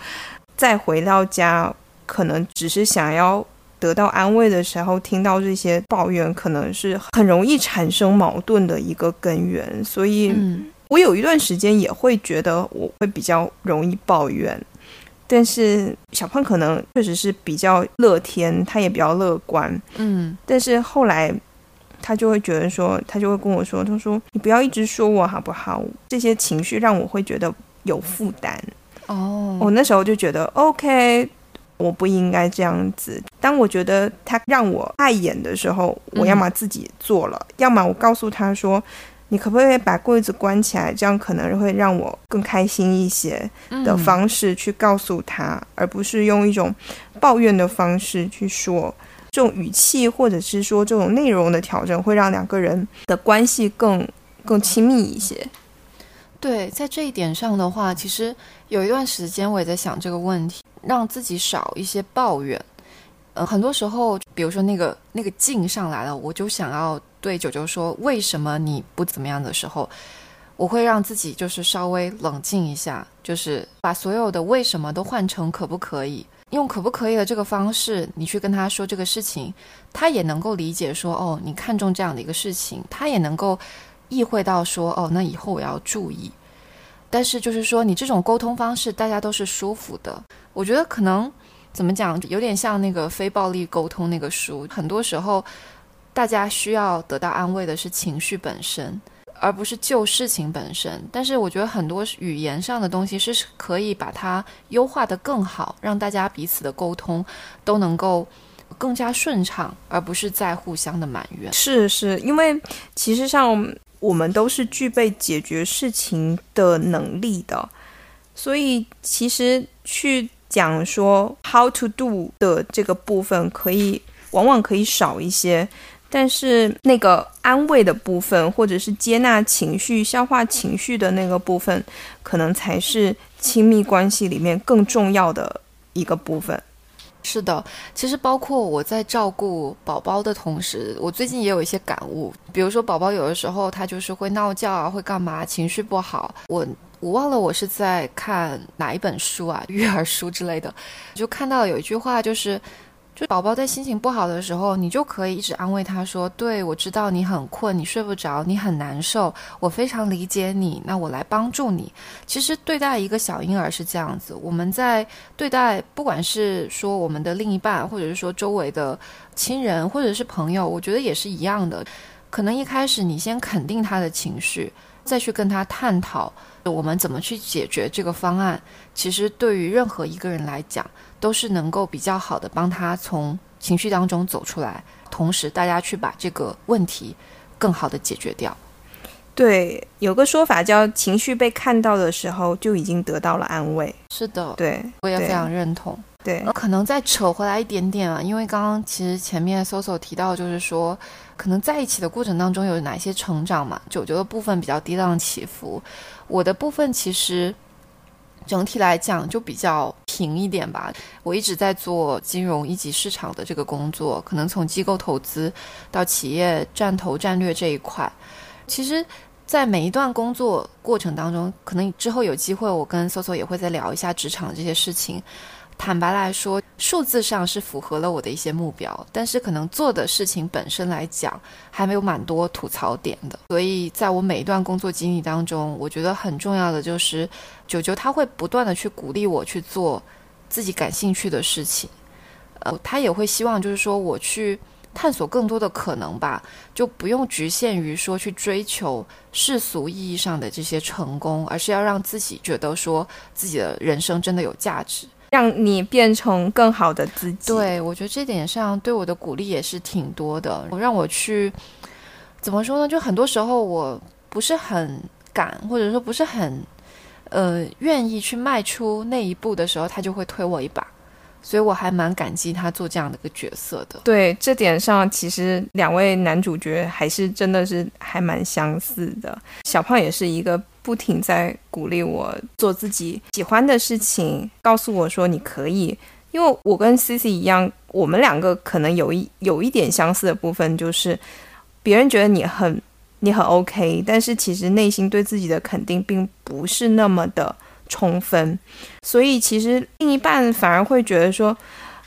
再回到家，可能只是想要得到安慰的时候，听到这些抱怨，可能是很容易产生矛盾的一个根源。所以。我有一段时间也会觉得我会比较容易抱怨，但是小胖可能确实是比较乐天，他也比较乐观，嗯，但是后来他就会觉得说，他就会跟我说，他说你不要一直说我好不好？这些情绪让我会觉得有负担。哦，我那时候就觉得 OK，我不应该这样子。当我觉得他让我碍眼的时候，我要么自己做了，要么我告诉他说。你可不可以把柜子关起来？这样可能会让我更开心一些的方式去告诉他，而不是用一种抱怨的方式去说。这种语气或者是说这种内容的调整，会让两个人的关系更更亲密一些。对，在这一点上的话，其实有一段时间我也在想这个问题，让自己少一些抱怨。呃，很多时候，比如说那个那个劲上来了，我就想要。对九九说：“为什么你不怎么样的时候，我会让自己就是稍微冷静一下，就是把所有的为什么都换成可不可以，用可不可以的这个方式，你去跟他说这个事情，他也能够理解说哦，你看中这样的一个事情，他也能够意会到说哦，那以后我要注意。但是就是说，你这种沟通方式，大家都是舒服的。我觉得可能怎么讲，有点像那个非暴力沟通那个书，很多时候。”大家需要得到安慰的是情绪本身，而不是就事情本身。但是我觉得很多语言上的东西是可以把它优化的更好，让大家彼此的沟通都能够更加顺畅，而不是在互相的埋怨。是是，因为其实上我们都是具备解决事情的能力的，所以其实去讲说 how to do 的这个部分，可以往往可以少一些。但是那个安慰的部分，或者是接纳情绪、消化情绪的那个部分，可能才是亲密关系里面更重要的一个部分。是的，其实包括我在照顾宝宝的同时，我最近也有一些感悟。比如说，宝宝有的时候他就是会闹觉啊，会干嘛，情绪不好。我我忘了我是在看哪一本书啊，育儿书之类的，就看到有一句话就是。就宝宝在心情不好的时候，你就可以一直安慰他说：“对我知道你很困，你睡不着，你很难受，我非常理解你。那我来帮助你。”其实对待一个小婴儿是这样子，我们在对待不管是说我们的另一半，或者是说周围的亲人，或者是朋友，我觉得也是一样的。可能一开始你先肯定他的情绪，再去跟他探讨我们怎么去解决这个方案。其实对于任何一个人来讲，都是能够比较好的帮他从情绪当中走出来，同时大家去把这个问题更好的解决掉。对，有个说法叫情绪被看到的时候就已经得到了安慰。是的，对，我也非常认同。对，可能再扯回来一点点啊，因为刚刚其实前面 Soso 提到，就是说可能在一起的过程当中有哪些成长嘛？九九的部分比较跌宕起伏，我的部分其实。整体来讲就比较平一点吧。我一直在做金融一级市场的这个工作，可能从机构投资到企业战投战略这一块，其实，在每一段工作过程当中，可能之后有机会，我跟搜搜也会再聊一下职场这些事情。坦白来说，数字上是符合了我的一些目标，但是可能做的事情本身来讲，还没有蛮多吐槽点的。所以，在我每一段工作经历当中，我觉得很重要的就是九九他会不断的去鼓励我去做自己感兴趣的事情，呃，他也会希望就是说我去探索更多的可能吧，就不用局限于说去追求世俗意义上的这些成功，而是要让自己觉得说自己的人生真的有价值。让你变成更好的自己。对，我觉得这点上对我的鼓励也是挺多的。让我去怎么说呢？就很多时候我不是很敢，或者说不是很呃愿意去迈出那一步的时候，他就会推我一把。所以我还蛮感激他做这样的一个角色的。对这点上，其实两位男主角还是真的是还蛮相似的。小胖也是一个。不停在鼓励我做自己喜欢的事情，告诉我说你可以。因为我跟 C C 一样，我们两个可能有一有一点相似的部分，就是别人觉得你很你很 OK，但是其实内心对自己的肯定并不是那么的充分，所以其实另一半反而会觉得说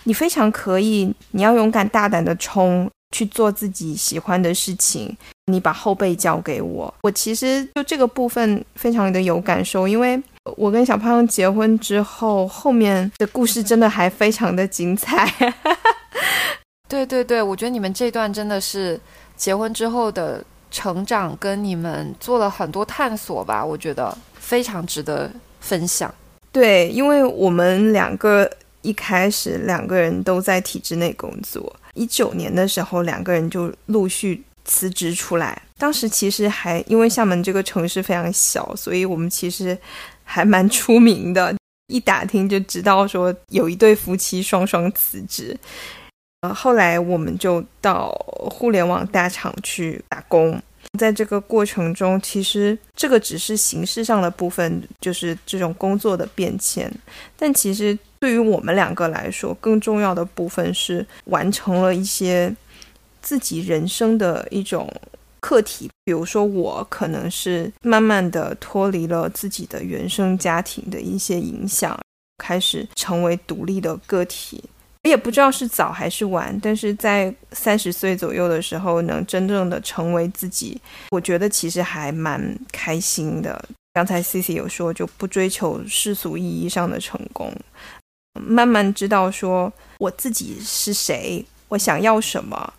你非常可以，你要勇敢大胆的冲。去做自己喜欢的事情，你把后背交给我。我其实就这个部分非常的有感受，因为我跟小胖结婚之后，后面的故事真的还非常的精彩。对对对，我觉得你们这段真的是结婚之后的成长，跟你们做了很多探索吧，我觉得非常值得分享。对，因为我们两个一开始两个人都在体制内工作。一九年的时候，两个人就陆续辞职出来。当时其实还因为厦门这个城市非常小，所以我们其实还蛮出名的。一打听就知道说有一对夫妻双双辞职。呃，后来我们就到互联网大厂去打工。在这个过程中，其实这个只是形式上的部分，就是这种工作的变迁。但其实对于我们两个来说，更重要的部分是完成了一些自己人生的一种课题。比如说，我可能是慢慢的脱离了自己的原生家庭的一些影响，开始成为独立的个体。我也不知道是早还是晚，但是在三十岁左右的时候，能真正的成为自己，我觉得其实还蛮开心的。刚才 C C 有说，就不追求世俗意义上的成功，慢慢知道说我自己是谁，我想要什么，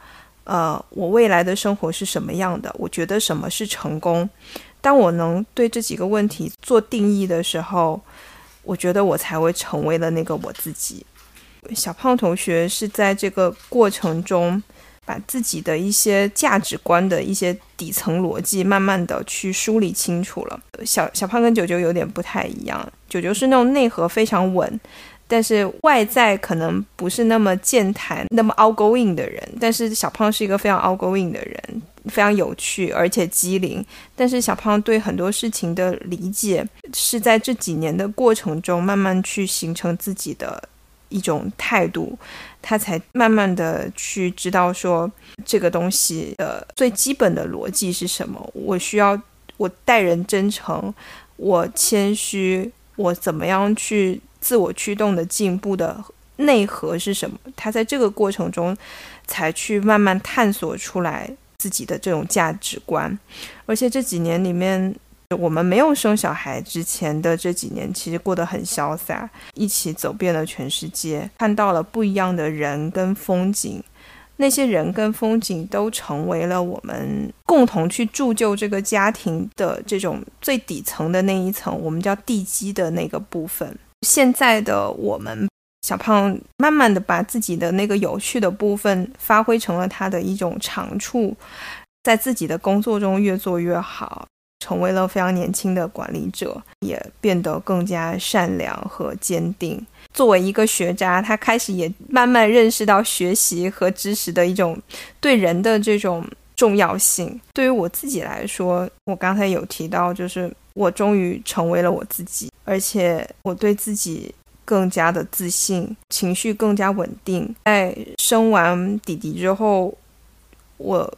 呃，我未来的生活是什么样的，我觉得什么是成功。当我能对这几个问题做定义的时候，我觉得我才会成为了那个我自己。小胖同学是在这个过程中，把自己的一些价值观的一些底层逻辑，慢慢的去梳理清楚了。小小胖跟九九有点不太一样，九九是那种内核非常稳，但是外在可能不是那么健谈、那么 outgoing 的人。但是小胖是一个非常 outgoing 的人，非常有趣而且机灵。但是小胖对很多事情的理解，是在这几年的过程中慢慢去形成自己的。一种态度，他才慢慢的去知道说这个东西的最基本的逻辑是什么。我需要我待人真诚，我谦虚，我怎么样去自我驱动的进步的内核是什么？他在这个过程中才去慢慢探索出来自己的这种价值观，而且这几年里面。我们没有生小孩之前的这几年，其实过得很潇洒，一起走遍了全世界，看到了不一样的人跟风景。那些人跟风景都成为了我们共同去铸就这个家庭的这种最底层的那一层，我们叫地基的那个部分。现在的我们，小胖慢慢的把自己的那个有趣的部分发挥成了他的一种长处，在自己的工作中越做越好。成为了非常年轻的管理者，也变得更加善良和坚定。作为一个学渣，他开始也慢慢认识到学习和知识的一种对人的这种重要性。对于我自己来说，我刚才有提到，就是我终于成为了我自己，而且我对自己更加的自信，情绪更加稳定。在生完弟弟之后，我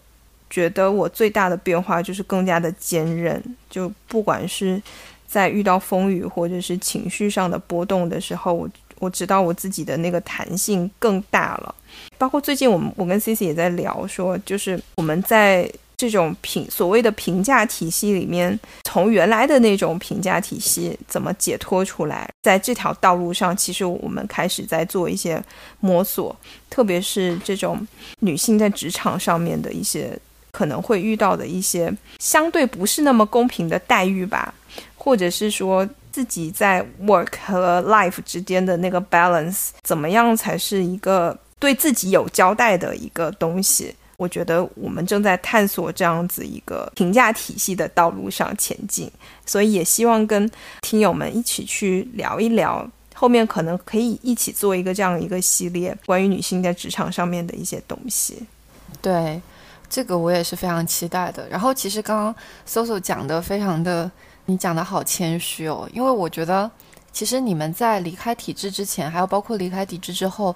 觉得我最大的变化就是更加的坚韧。就不管是在遇到风雨或者是情绪上的波动的时候，我我知道我自己的那个弹性更大了。包括最近我们我跟 C C 也在聊说，就是我们在。这种评所谓的评价体系里面，从原来的那种评价体系怎么解脱出来？在这条道路上，其实我们开始在做一些摸索，特别是这种女性在职场上面的一些可能会遇到的一些相对不是那么公平的待遇吧，或者是说自己在 work 和 life 之间的那个 balance 怎么样才是一个对自己有交代的一个东西。我觉得我们正在探索这样子一个评价体系的道路上前进，所以也希望跟听友们一起去聊一聊，后面可能可以一起做一个这样一个系列，关于女性在职场上面的一些东西。对，这个我也是非常期待的。然后其实刚刚 Soso 讲的非常的，你讲的好谦虚哦，因为我觉得其实你们在离开体制之前，还有包括离开体制之后。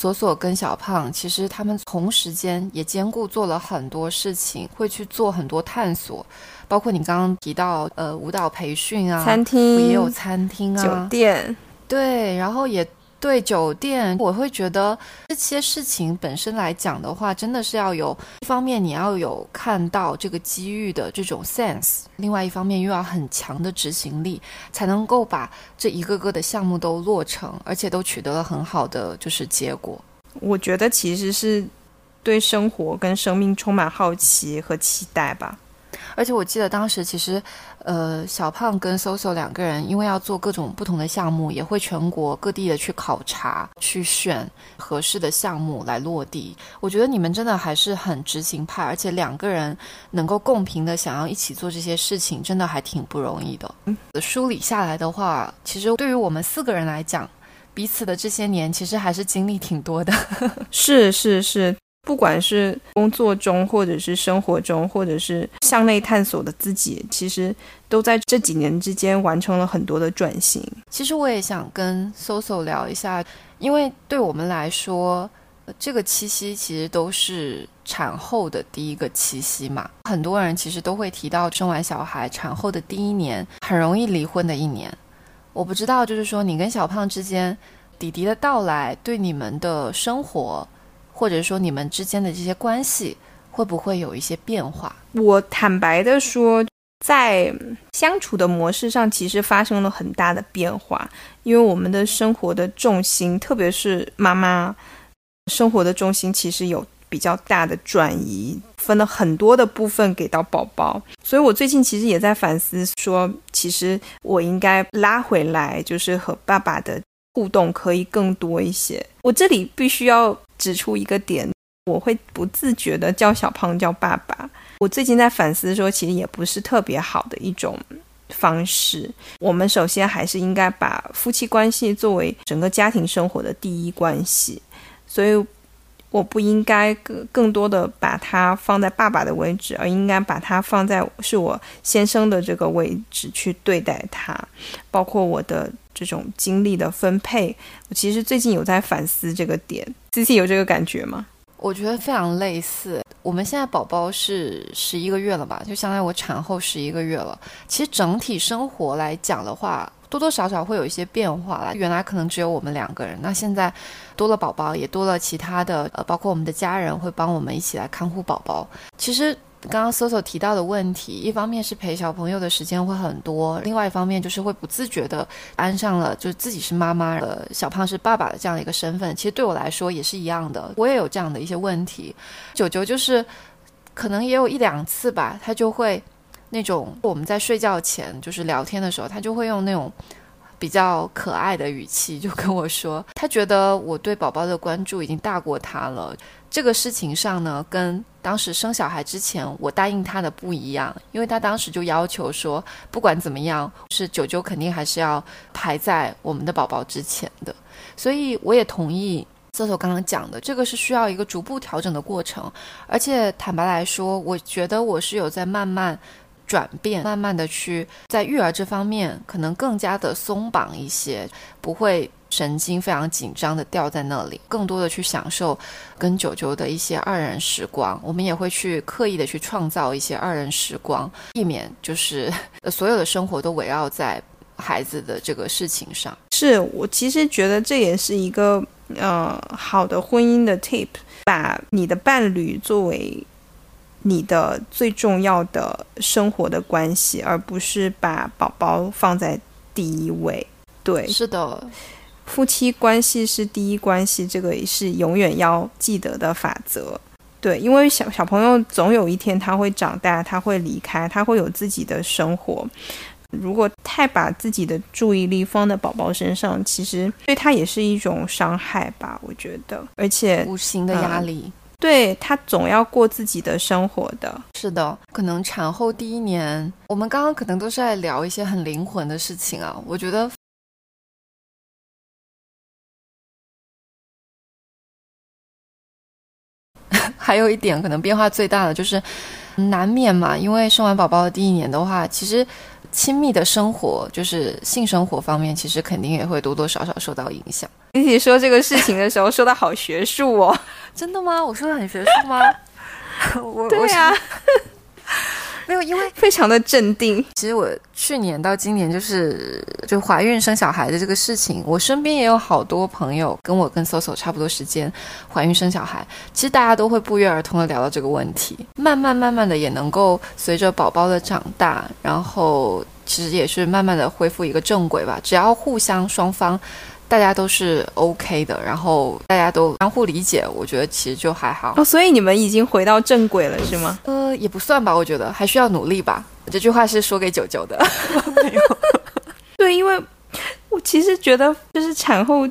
索索跟小胖，其实他们同时间也兼顾做了很多事情，会去做很多探索，包括你刚刚提到，呃，舞蹈培训啊，餐厅也有餐厅啊，酒店，对，然后也。对酒店，我会觉得这些事情本身来讲的话，真的是要有一方面你要有看到这个机遇的这种 sense，另外一方面又要很强的执行力，才能够把这一个个的项目都落成，而且都取得了很好的就是结果。我觉得其实是对生活跟生命充满好奇和期待吧。而且我记得当时其实，呃，小胖跟 Soso 两个人因为要做各种不同的项目，也会全国各地的去考察，去选合适的项目来落地。我觉得你们真的还是很执行派，而且两个人能够共平的想要一起做这些事情，真的还挺不容易的。梳理下来的话，其实对于我们四个人来讲，彼此的这些年其实还是经历挺多的。是 是是。不管是工作中，或者是生活中，或者是向内探索的自己，其实都在这几年之间完成了很多的转型。其实我也想跟 Soso 聊一下，因为对我们来说，这个七夕其实都是产后的第一个七夕嘛。很多人其实都会提到生完小孩产后的第一年很容易离婚的一年。我不知道，就是说你跟小胖之间，弟弟的到来对你们的生活。或者说你们之间的这些关系会不会有一些变化？我坦白的说，在相处的模式上，其实发生了很大的变化。因为我们的生活的重心，特别是妈妈生活的重心，其实有比较大的转移，分了很多的部分给到宝宝。所以我最近其实也在反思，说其实我应该拉回来，就是和爸爸的互动可以更多一些。我这里必须要。指出一个点，我会不自觉的叫小胖叫爸爸。我最近在反思说，其实也不是特别好的一种方式。我们首先还是应该把夫妻关系作为整个家庭生活的第一关系，所以我不应该更更多的把它放在爸爸的位置，而应该把它放在是我先生的这个位置去对待他，包括我的。这种精力的分配，我其实最近有在反思这个点。C C 有这个感觉吗？我觉得非常类似。我们现在宝宝是十一个月了吧？就相当于我产后十一个月了。其实整体生活来讲的话，多多少少会有一些变化了。原来可能只有我们两个人，那现在多了宝宝，也多了其他的，呃，包括我们的家人会帮我们一起来看护宝宝。其实。刚刚 Soso 提到的问题，一方面是陪小朋友的时间会很多，另外一方面就是会不自觉的安上了，就是自己是妈妈，呃，小胖是爸爸的这样的一个身份。其实对我来说也是一样的，我也有这样的一些问题。九九就是可能也有一两次吧，他就会那种我们在睡觉前就是聊天的时候，他就会用那种比较可爱的语气 就跟我说，他觉得我对宝宝的关注已经大过他了。这个事情上呢，跟当时生小孩之前我答应他的不一样，因为他当时就要求说，不管怎么样，是九九肯定还是要排在我们的宝宝之前的。所以我也同意瑟瑟刚刚讲的，这个是需要一个逐步调整的过程。而且坦白来说，我觉得我是有在慢慢转变，慢慢的去在育儿这方面可能更加的松绑一些，不会神经非常紧张的吊在那里，更多的去享受跟九九的一些二人时光。我们也会去刻意的去创造一些二人时光，避免就是 所有的生活都围绕在孩子的这个事情上。是我其实觉得这也是一个呃好的婚姻的 tip，把你的伴侣作为。你的最重要的生活的关系，而不是把宝宝放在第一位。对，是的，夫妻关系是第一关系，这个是永远要记得的法则。对，因为小小朋友总有一天他会长大，他会离开，他会有自己的生活。如果太把自己的注意力放在宝宝身上，其实对他也是一种伤害吧，我觉得。而且无形的压力。对他总要过自己的生活的，是的。可能产后第一年，我们刚刚可能都是在聊一些很灵魂的事情啊。我觉得 还有一点可能变化最大的就是，难免嘛，因为生完宝宝的第一年的话，其实。亲密的生活，就是性生活方面，其实肯定也会多多少少受到影响。一起说这个事情的时候，说的好学术哦，真的吗？我说的很学术吗？我对呀。没有，因为 非常的镇定。其实我去年到今年，就是就怀孕生小孩的这个事情，我身边也有好多朋友跟我跟 Soso 差不多时间怀孕生小孩。其实大家都会不约而同的聊到这个问题，慢慢慢慢的也能够随着宝宝的长大，然后其实也是慢慢的恢复一个正轨吧。只要互相双方。大家都是 OK 的，然后大家都相互理解，我觉得其实就还好哦。所以你们已经回到正轨了，是吗？呃，也不算吧，我觉得还需要努力吧。这句话是说给九九的，没有。对，因为我其实觉得，就是产后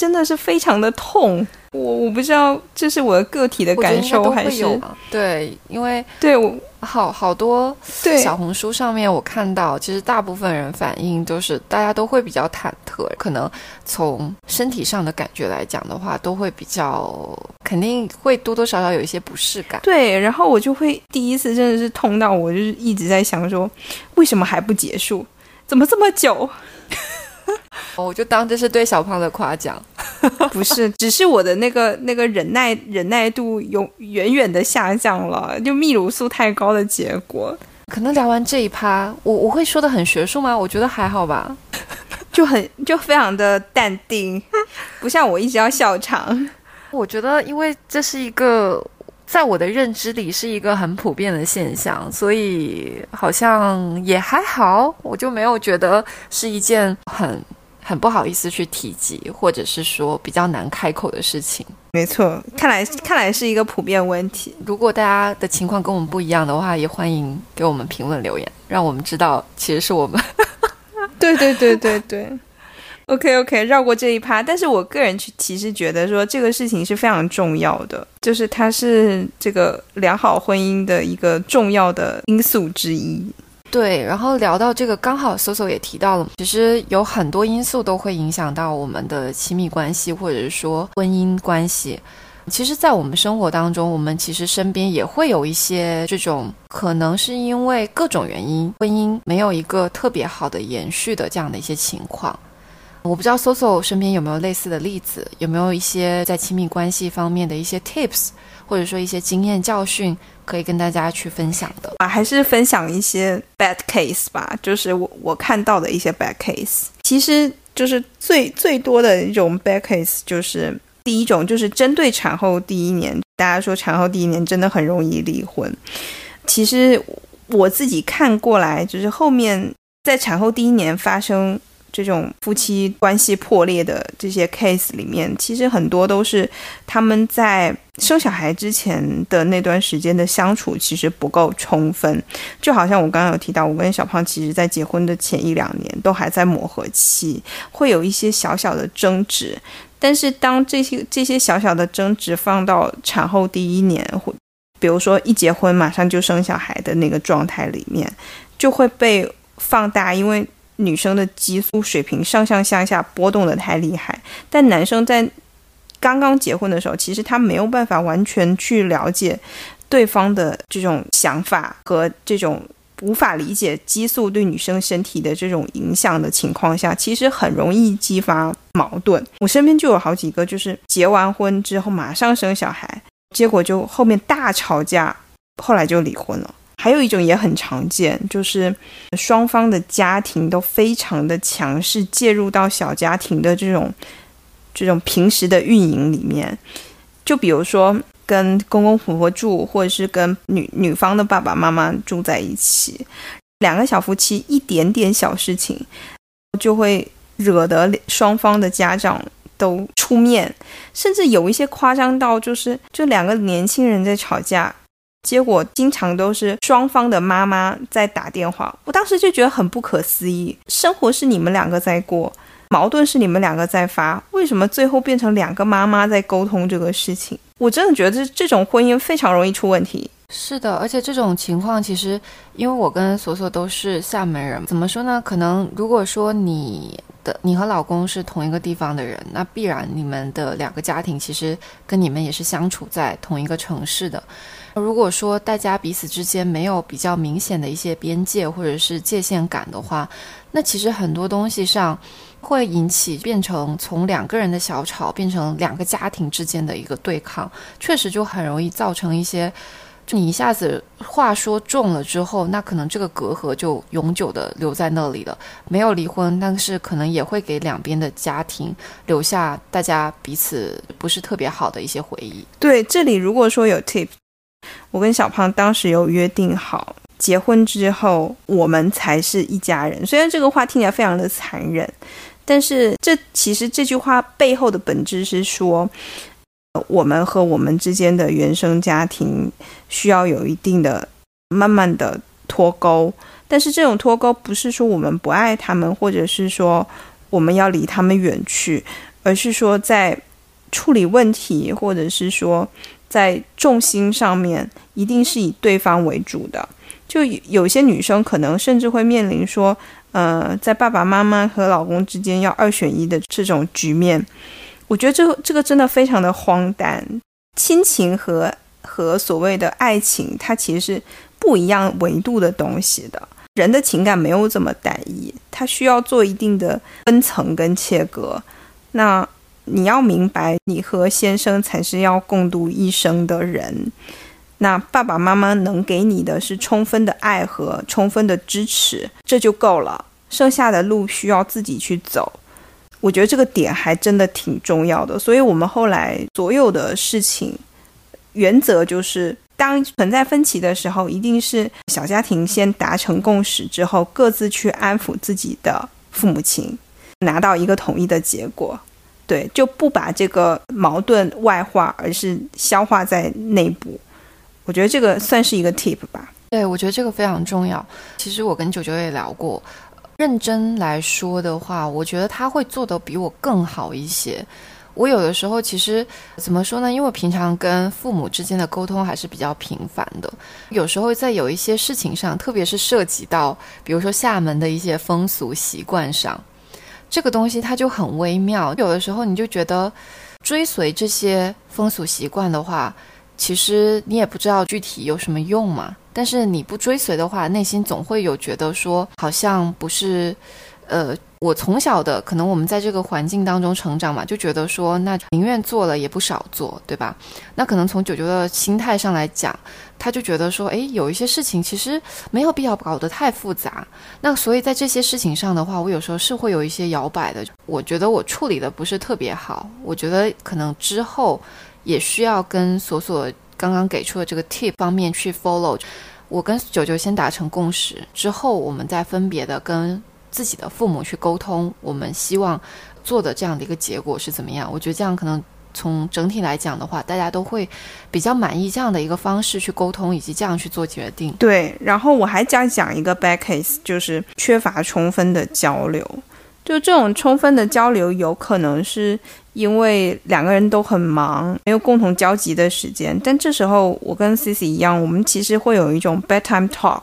真的是非常的痛。我我不知道这是我的个体的感受还是对，因为对我好好多小红书上面我看到，其实大部分人反应都是大家都会比较忐忑，可能从身体上的感觉来讲的话，都会比较肯定会多多少少有一些不适感。对，然后我就会第一次真的是痛到我就是一直在想说，为什么还不结束？怎么这么久？我就当这是对小胖的夸奖，不是，只是我的那个那个忍耐忍耐度有远远的下降了，就泌乳素太高的结果。可能聊完这一趴，我我会说的很学术吗？我觉得还好吧，就很就非常的淡定，不像我一直要笑场。我觉得，因为这是一个在我的认知里是一个很普遍的现象，所以好像也还好，我就没有觉得是一件很。很不好意思去提及，或者是说比较难开口的事情。没错，看来看来是一个普遍问题。如果大家的情况跟我们不一样的话，也欢迎给我们评论留言，让我们知道其实是我们。对对对对对。OK OK，绕过这一趴。但是我个人去其实觉得说这个事情是非常重要的，就是它是这个良好婚姻的一个重要的因素之一。对，然后聊到这个，刚好 Soso 也提到了，其实有很多因素都会影响到我们的亲密关系，或者是说婚姻关系。其实，在我们生活当中，我们其实身边也会有一些这种，可能是因为各种原因，婚姻没有一个特别好的延续的这样的一些情况。我不知道 Soso 身边有没有类似的例子，有没有一些在亲密关系方面的一些 tips，或者说一些经验教训。可以跟大家去分享的啊，还是分享一些 bad case 吧，就是我我看到的一些 bad case。其实就是最最多的一种 bad case，就是第一种就是针对产后第一年，大家说产后第一年真的很容易离婚。其实我自己看过来，就是后面在产后第一年发生。这种夫妻关系破裂的这些 case 里面，其实很多都是他们在生小孩之前的那段时间的相处其实不够充分。就好像我刚刚有提到，我跟小胖其实在结婚的前一两年都还在磨合期，会有一些小小的争执。但是当这些这些小小的争执放到产后第一年，或比如说一结婚马上就生小孩的那个状态里面，就会被放大，因为。女生的激素水平上上下下波动的太厉害，但男生在刚刚结婚的时候，其实他没有办法完全去了解对方的这种想法和这种无法理解激素对女生身体的这种影响的情况下，其实很容易激发矛盾。我身边就有好几个，就是结完婚之后马上生小孩，结果就后面大吵架，后来就离婚了。还有一种也很常见，就是双方的家庭都非常的强势，介入到小家庭的这种这种平时的运营里面。就比如说跟公公婆婆住，或者是跟女女方的爸爸妈妈住在一起，两个小夫妻一点点小事情就会惹得双方的家长都出面，甚至有一些夸张到就是就两个年轻人在吵架。结果经常都是双方的妈妈在打电话，我当时就觉得很不可思议。生活是你们两个在过，矛盾是你们两个在发，为什么最后变成两个妈妈在沟通这个事情？我真的觉得这种婚姻非常容易出问题。是的，而且这种情况其实，因为我跟索索都是厦门人，怎么说呢？可能如果说你的你和老公是同一个地方的人，那必然你们的两个家庭其实跟你们也是相处在同一个城市的。如果说大家彼此之间没有比较明显的一些边界或者是界限感的话，那其实很多东西上会引起变成从两个人的小吵变成两个家庭之间的一个对抗，确实就很容易造成一些，就你一下子话说重了之后，那可能这个隔阂就永久的留在那里了。没有离婚，但是可能也会给两边的家庭留下大家彼此不是特别好的一些回忆。对，这里如果说有 tip。我跟小胖当时有约定好，结婚之后我们才是一家人。虽然这个话听起来非常的残忍，但是这其实这句话背后的本质是说，我们和我们之间的原生家庭需要有一定的慢慢的脱钩。但是这种脱钩不是说我们不爱他们，或者是说我们要离他们远去，而是说在处理问题，或者是说。在重心上面，一定是以对方为主的。就有些女生可能甚至会面临说，呃，在爸爸妈妈和老公之间要二选一的这种局面。我觉得这个这个真的非常的荒诞。亲情和和所谓的爱情，它其实是不一样维度的东西的。人的情感没有这么单一，它需要做一定的分层跟切割。那。你要明白，你和先生才是要共度一生的人。那爸爸妈妈能给你的是充分的爱和充分的支持，这就够了。剩下的路需要自己去走。我觉得这个点还真的挺重要的。所以，我们后来所有的事情原则就是：当存在分歧的时候，一定是小家庭先达成共识之后，各自去安抚自己的父母亲，拿到一个统一的结果。对，就不把这个矛盾外化，而是消化在内部。我觉得这个算是一个 tip 吧。对，我觉得这个非常重要。其实我跟九九也聊过，认真来说的话，我觉得他会做得比我更好一些。我有的时候其实怎么说呢？因为我平常跟父母之间的沟通还是比较频繁的，有时候在有一些事情上，特别是涉及到，比如说厦门的一些风俗习惯上。这个东西它就很微妙，有的时候你就觉得追随这些风俗习惯的话，其实你也不知道具体有什么用嘛。但是你不追随的话，内心总会有觉得说好像不是，呃。我从小的可能我们在这个环境当中成长嘛，就觉得说那宁愿做了也不少做，对吧？那可能从九九的心态上来讲，他就觉得说，诶，有一些事情其实没有必要搞得太复杂。那所以在这些事情上的话，我有时候是会有一些摇摆的。我觉得我处理的不是特别好，我觉得可能之后也需要跟索索刚刚给出的这个 tip 方面去 follow。我跟九九先达成共识之后，我们再分别的跟。自己的父母去沟通，我们希望做的这样的一个结果是怎么样？我觉得这样可能从整体来讲的话，大家都会比较满意这样的一个方式去沟通，以及这样去做决定。对，然后我还讲讲一个 back case，就是缺乏充分的交流。就这种充分的交流，有可能是因为两个人都很忙，没有共同交集的时间。但这时候，我跟 Cici 一样，我们其实会有一种 bedtime talk。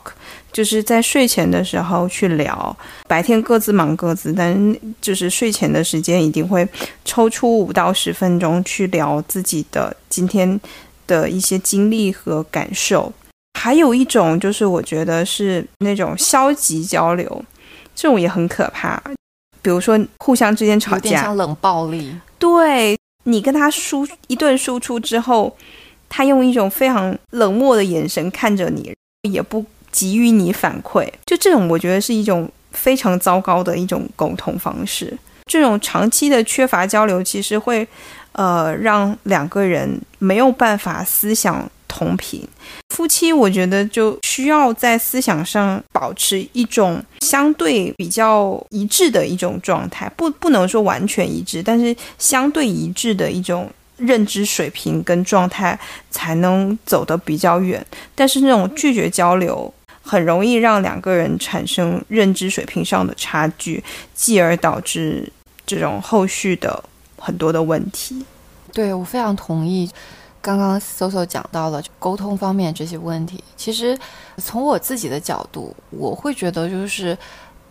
就是在睡前的时候去聊，白天各自忙各自，但就是睡前的时间一定会抽出五到十分钟去聊自己的今天的一些经历和感受。还有一种就是我觉得是那种消极交流，这种也很可怕。比如说互相之间吵有点架，像冷暴力。对你跟他输一顿输出之后，他用一种非常冷漠的眼神看着你，也不给予你反馈。就这种，我觉得是一种非常糟糕的一种沟通方式。这种长期的缺乏交流，其实会呃让两个人没有办法思想同频。夫妻，我觉得就需要在思想上保持一种相对比较一致的一种状态，不不能说完全一致，但是相对一致的一种认知水平跟状态，才能走得比较远。但是那种拒绝交流，很容易让两个人产生认知水平上的差距，继而导致这种后续的很多的问题。对我非常同意。刚刚 Soso 讲到了沟通方面这些问题，其实从我自己的角度，我会觉得就是，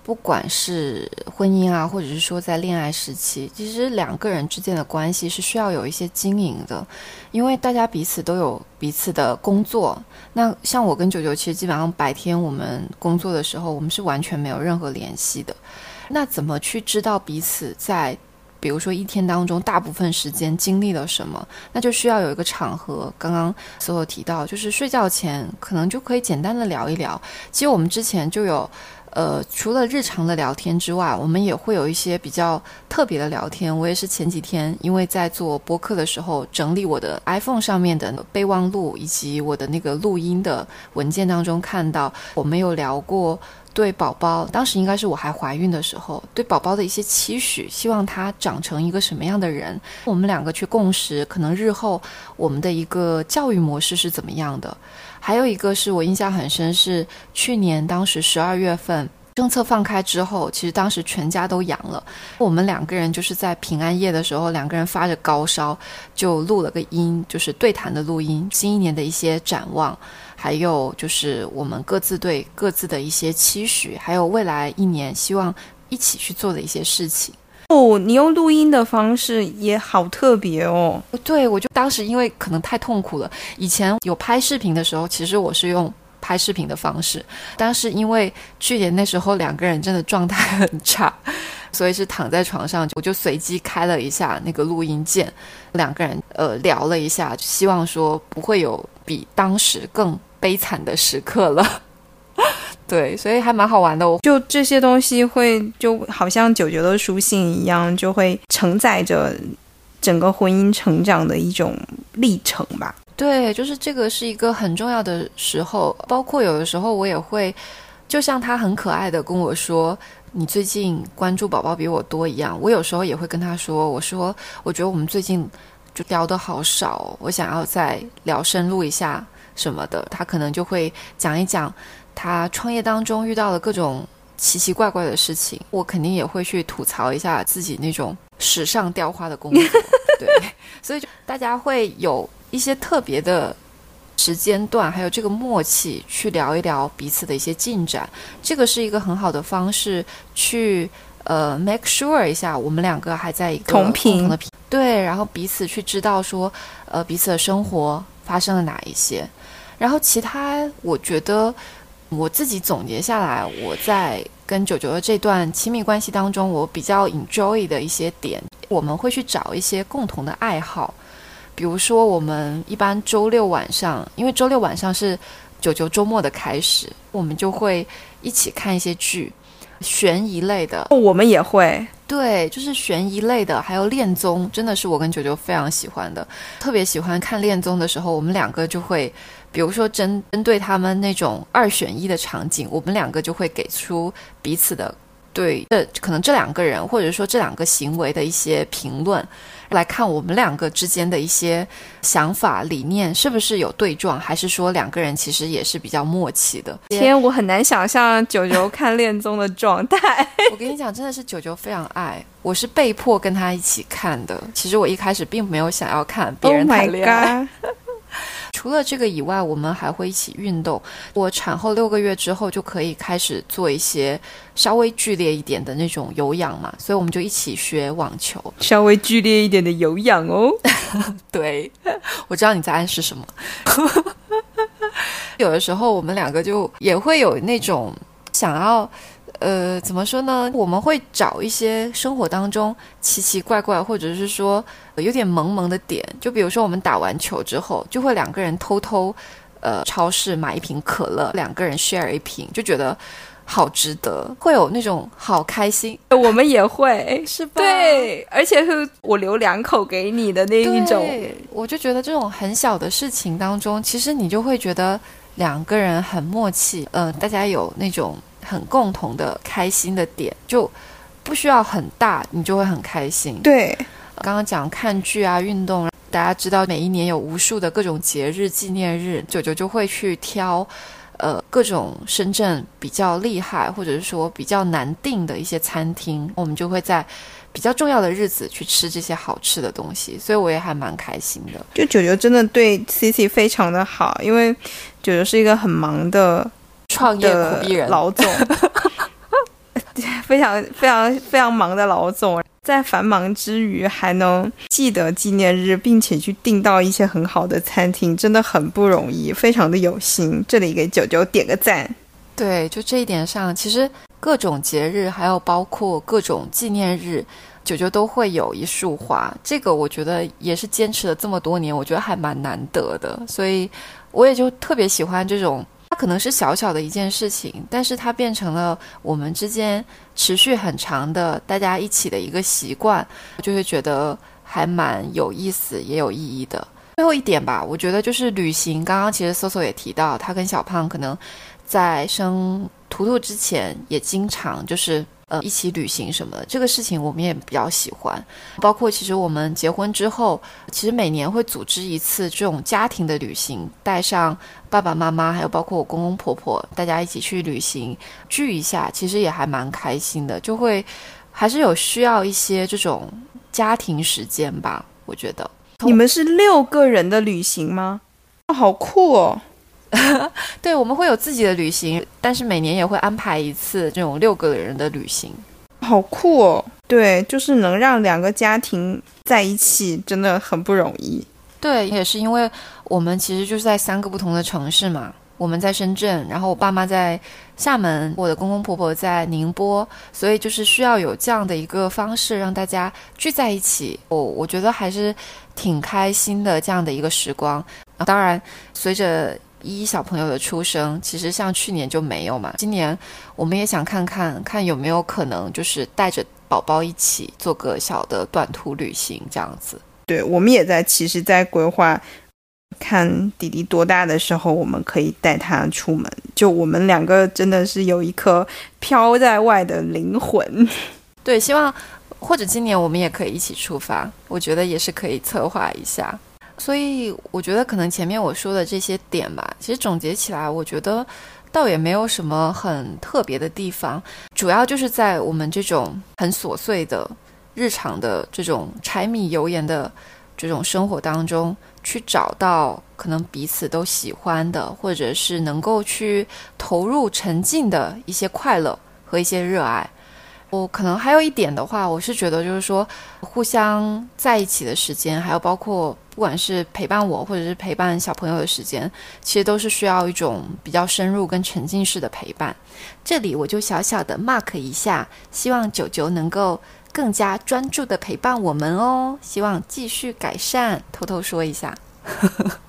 不管是婚姻啊，或者是说在恋爱时期，其实两个人之间的关系是需要有一些经营的，因为大家彼此都有彼此的工作。那像我跟九九，其实基本上白天我们工作的时候，我们是完全没有任何联系的。那怎么去知道彼此在？比如说一天当中大部分时间经历了什么，那就需要有一个场合。刚刚所有提到，就是睡觉前可能就可以简单的聊一聊。其实我们之前就有，呃，除了日常的聊天之外，我们也会有一些比较特别的聊天。我也是前几天因为在做播客的时候，整理我的 iPhone 上面的备忘录以及我的那个录音的文件当中看到，我们有聊过。对宝宝，当时应该是我还怀孕的时候，对宝宝的一些期许，希望他长成一个什么样的人，我们两个去共识，可能日后我们的一个教育模式是怎么样的。还有一个是我印象很深，是去年当时十二月份政策放开之后，其实当时全家都阳了，我们两个人就是在平安夜的时候，两个人发着高烧，就录了个音，就是对谈的录音，新一年的一些展望。还有就是我们各自对各自的一些期许，还有未来一年希望一起去做的一些事情。哦，你用录音的方式也好特别哦。对，我就当时因为可能太痛苦了，以前有拍视频的时候，其实我是用拍视频的方式，但是因为去年那时候两个人真的状态很差，所以是躺在床上，我就随机开了一下那个录音键，两个人呃聊了一下，希望说不会有比当时更。悲惨的时刻了，对，所以还蛮好玩的。我就这些东西会就好像九九的书信一样，就会承载着整个婚姻成长的一种历程吧。对，就是这个是一个很重要的时候。包括有的时候我也会，就像他很可爱的跟我说：“你最近关注宝宝比我多一样。”我有时候也会跟他说：“我说，我觉得我们最近就聊的好少，我想要再聊深入一下。”什么的，他可能就会讲一讲他创业当中遇到的各种奇奇怪怪的事情。我肯定也会去吐槽一下自己那种史上雕花的工作，对。所以就大家会有一些特别的时间段，还有这个默契去聊一聊彼此的一些进展。这个是一个很好的方式去呃 make sure 一下我们两个还在一个同频的频对，然后彼此去知道说呃彼此的生活发生了哪一些。然后其他，我觉得我自己总结下来，我在跟九九的这段亲密关系当中，我比较 enjoy 的一些点，我们会去找一些共同的爱好，比如说我们一般周六晚上，因为周六晚上是九九周末的开始，我们就会一起看一些剧，悬疑类的，我们也会。对，就是悬疑类的，还有恋综，真的是我跟九九非常喜欢的。特别喜欢看恋综的时候，我们两个就会，比如说针针对他们那种二选一的场景，我们两个就会给出彼此的对这可能这两个人或者说这两个行为的一些评论。来看我们两个之间的一些想法理念是不是有对撞，还是说两个人其实也是比较默契的？天，我很难想象九九看恋综的状态。我跟你讲，真的是九九非常爱，我是被迫跟他一起看的。其实我一开始并没有想要看别人谈恋爱。除了这个以外，我们还会一起运动。我产后六个月之后就可以开始做一些稍微剧烈一点的那种有氧嘛，所以我们就一起学网球。稍微剧烈一点的有氧哦。对，我知道你在暗示什么。有的时候我们两个就也会有那种想要。呃，怎么说呢？我们会找一些生活当中奇奇怪怪，或者是说有点萌萌的点。就比如说，我们打完球之后，就会两个人偷偷呃超市买一瓶可乐，两个人 share 一瓶，就觉得好值得，会有那种好开心。我们也会是吧？对，而且是我留两口给你的那一种。我就觉得这种很小的事情当中，其实你就会觉得两个人很默契。呃，大家有那种。很共同的开心的点，就不需要很大，你就会很开心。对，刚刚讲看剧啊，运动，大家知道每一年有无数的各种节日纪念日，九九就会去挑，呃，各种深圳比较厉害或者是说比较难订的一些餐厅，我们就会在比较重要的日子去吃这些好吃的东西，所以我也还蛮开心的。就九九真的对 C C 非常的好，因为九九是一个很忙的。创业苦逼人老总，非常非常非常忙的老总，在繁忙之余还能记得纪念日，并且去订到一些很好的餐厅，真的很不容易，非常的有心。这里给九九点个赞。对，就这一点上，其实各种节日，还有包括各种纪念日，九九都会有一束花。这个我觉得也是坚持了这么多年，我觉得还蛮难得的，所以我也就特别喜欢这种。可能是小小的一件事情，但是它变成了我们之间持续很长的大家一起的一个习惯，就会觉得还蛮有意思，也有意义的。最后一点吧，我觉得就是旅行。刚刚其实搜搜也提到，他跟小胖可能在生图图之前也经常就是。呃，一起旅行什么的，这个事情我们也比较喜欢。包括其实我们结婚之后，其实每年会组织一次这种家庭的旅行，带上爸爸妈妈，还有包括我公公婆婆，大家一起去旅行，聚一下，其实也还蛮开心的。就会还是有需要一些这种家庭时间吧，我觉得。你们是六个人的旅行吗？好酷哦！对，我们会有自己的旅行，但是每年也会安排一次这种六个人的旅行，好酷哦！对，就是能让两个家庭在一起，真的很不容易。对，也是因为我们其实就是在三个不同的城市嘛，我们在深圳，然后我爸妈在厦门，我的公公婆婆在宁波，所以就是需要有这样的一个方式让大家聚在一起。我我觉得还是挺开心的这样的一个时光。当然，随着一小朋友的出生，其实像去年就没有嘛。今年我们也想看看看有没有可能，就是带着宝宝一起做个小的短途旅行这样子。对，我们也在，其实，在规划，看弟弟多大的时候，我们可以带他出门。就我们两个真的是有一颗飘在外的灵魂。对，希望或者今年我们也可以一起出发，我觉得也是可以策划一下。所以我觉得可能前面我说的这些点吧，其实总结起来，我觉得倒也没有什么很特别的地方，主要就是在我们这种很琐碎的日常的这种柴米油盐的这种生活当中，去找到可能彼此都喜欢的，或者是能够去投入沉浸的一些快乐和一些热爱。我可能还有一点的话，我是觉得就是说，互相在一起的时间，还有包括不管是陪伴我或者是陪伴小朋友的时间，其实都是需要一种比较深入跟沉浸式的陪伴。这里我就小小的 mark 一下，希望九九能够更加专注的陪伴我们哦，希望继续改善。偷偷说一下，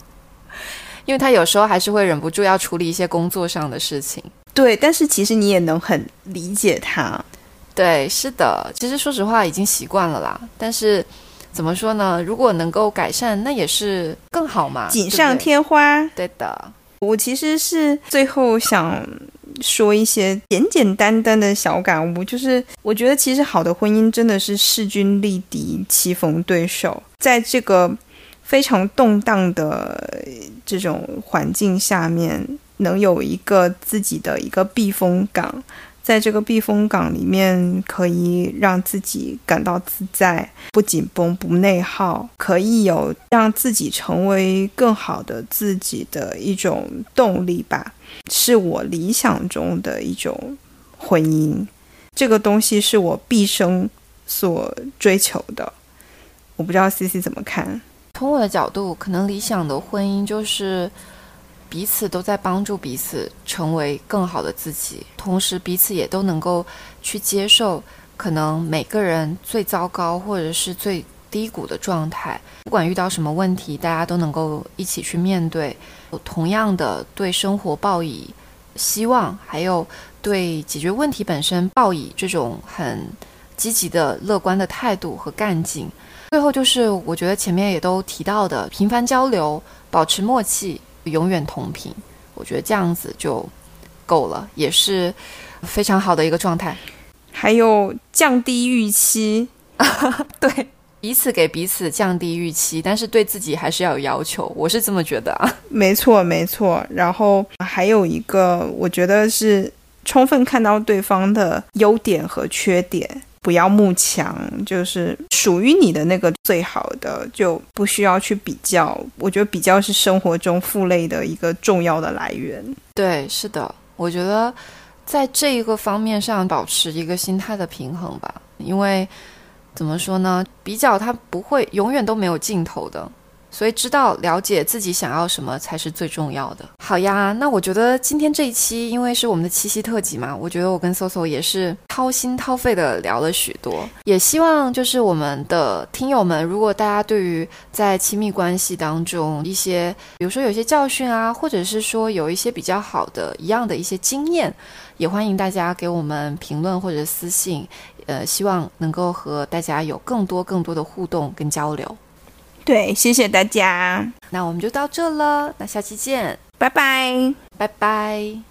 因为他有时候还是会忍不住要处理一些工作上的事情。对，但是其实你也能很理解他。对，是的，其实说实话已经习惯了啦。但是怎么说呢？如果能够改善，那也是更好嘛，锦上添花。对的，我其实是最后想说一些简简单单的小感悟，就是我觉得其实好的婚姻真的是势均力敌、棋逢对手，在这个非常动荡的这种环境下面，能有一个自己的一个避风港。在这个避风港里面，可以让自己感到自在，不紧绷，不内耗，可以有让自己成为更好的自己的一种动力吧，是我理想中的一种婚姻。这个东西是我毕生所追求的。我不知道 C C 怎么看。从我的角度，可能理想的婚姻就是。彼此都在帮助彼此成为更好的自己，同时彼此也都能够去接受可能每个人最糟糕或者是最低谷的状态。不管遇到什么问题，大家都能够一起去面对，同样的对生活抱以希望，还有对解决问题本身抱以这种很积极的、乐观的态度和干劲。最后就是我觉得前面也都提到的，频繁交流，保持默契。永远同频，我觉得这样子就够了，也是非常好的一个状态。还有降低预期，对彼此给彼此降低预期，但是对自己还是要有要求，我是这么觉得啊。没错，没错。然后还有一个，我觉得是充分看到对方的优点和缺点。不要慕强，就是属于你的那个最好的，就不需要去比较。我觉得比较是生活中负累的一个重要的来源。对，是的，我觉得在这一个方面上保持一个心态的平衡吧。因为怎么说呢，比较它不会永远都没有尽头的。所以，知道了解自己想要什么才是最重要的。好呀，那我觉得今天这一期，因为是我们的七夕特辑嘛，我觉得我跟 Soso 也是掏心掏肺的聊了许多。也希望就是我们的听友们，如果大家对于在亲密关系当中一些，比如说有些教训啊，或者是说有一些比较好的一样的一些经验，也欢迎大家给我们评论或者私信。呃，希望能够和大家有更多更多的互动跟交流。对，谢谢大家，那我们就到这了，那下期见，拜拜，拜拜。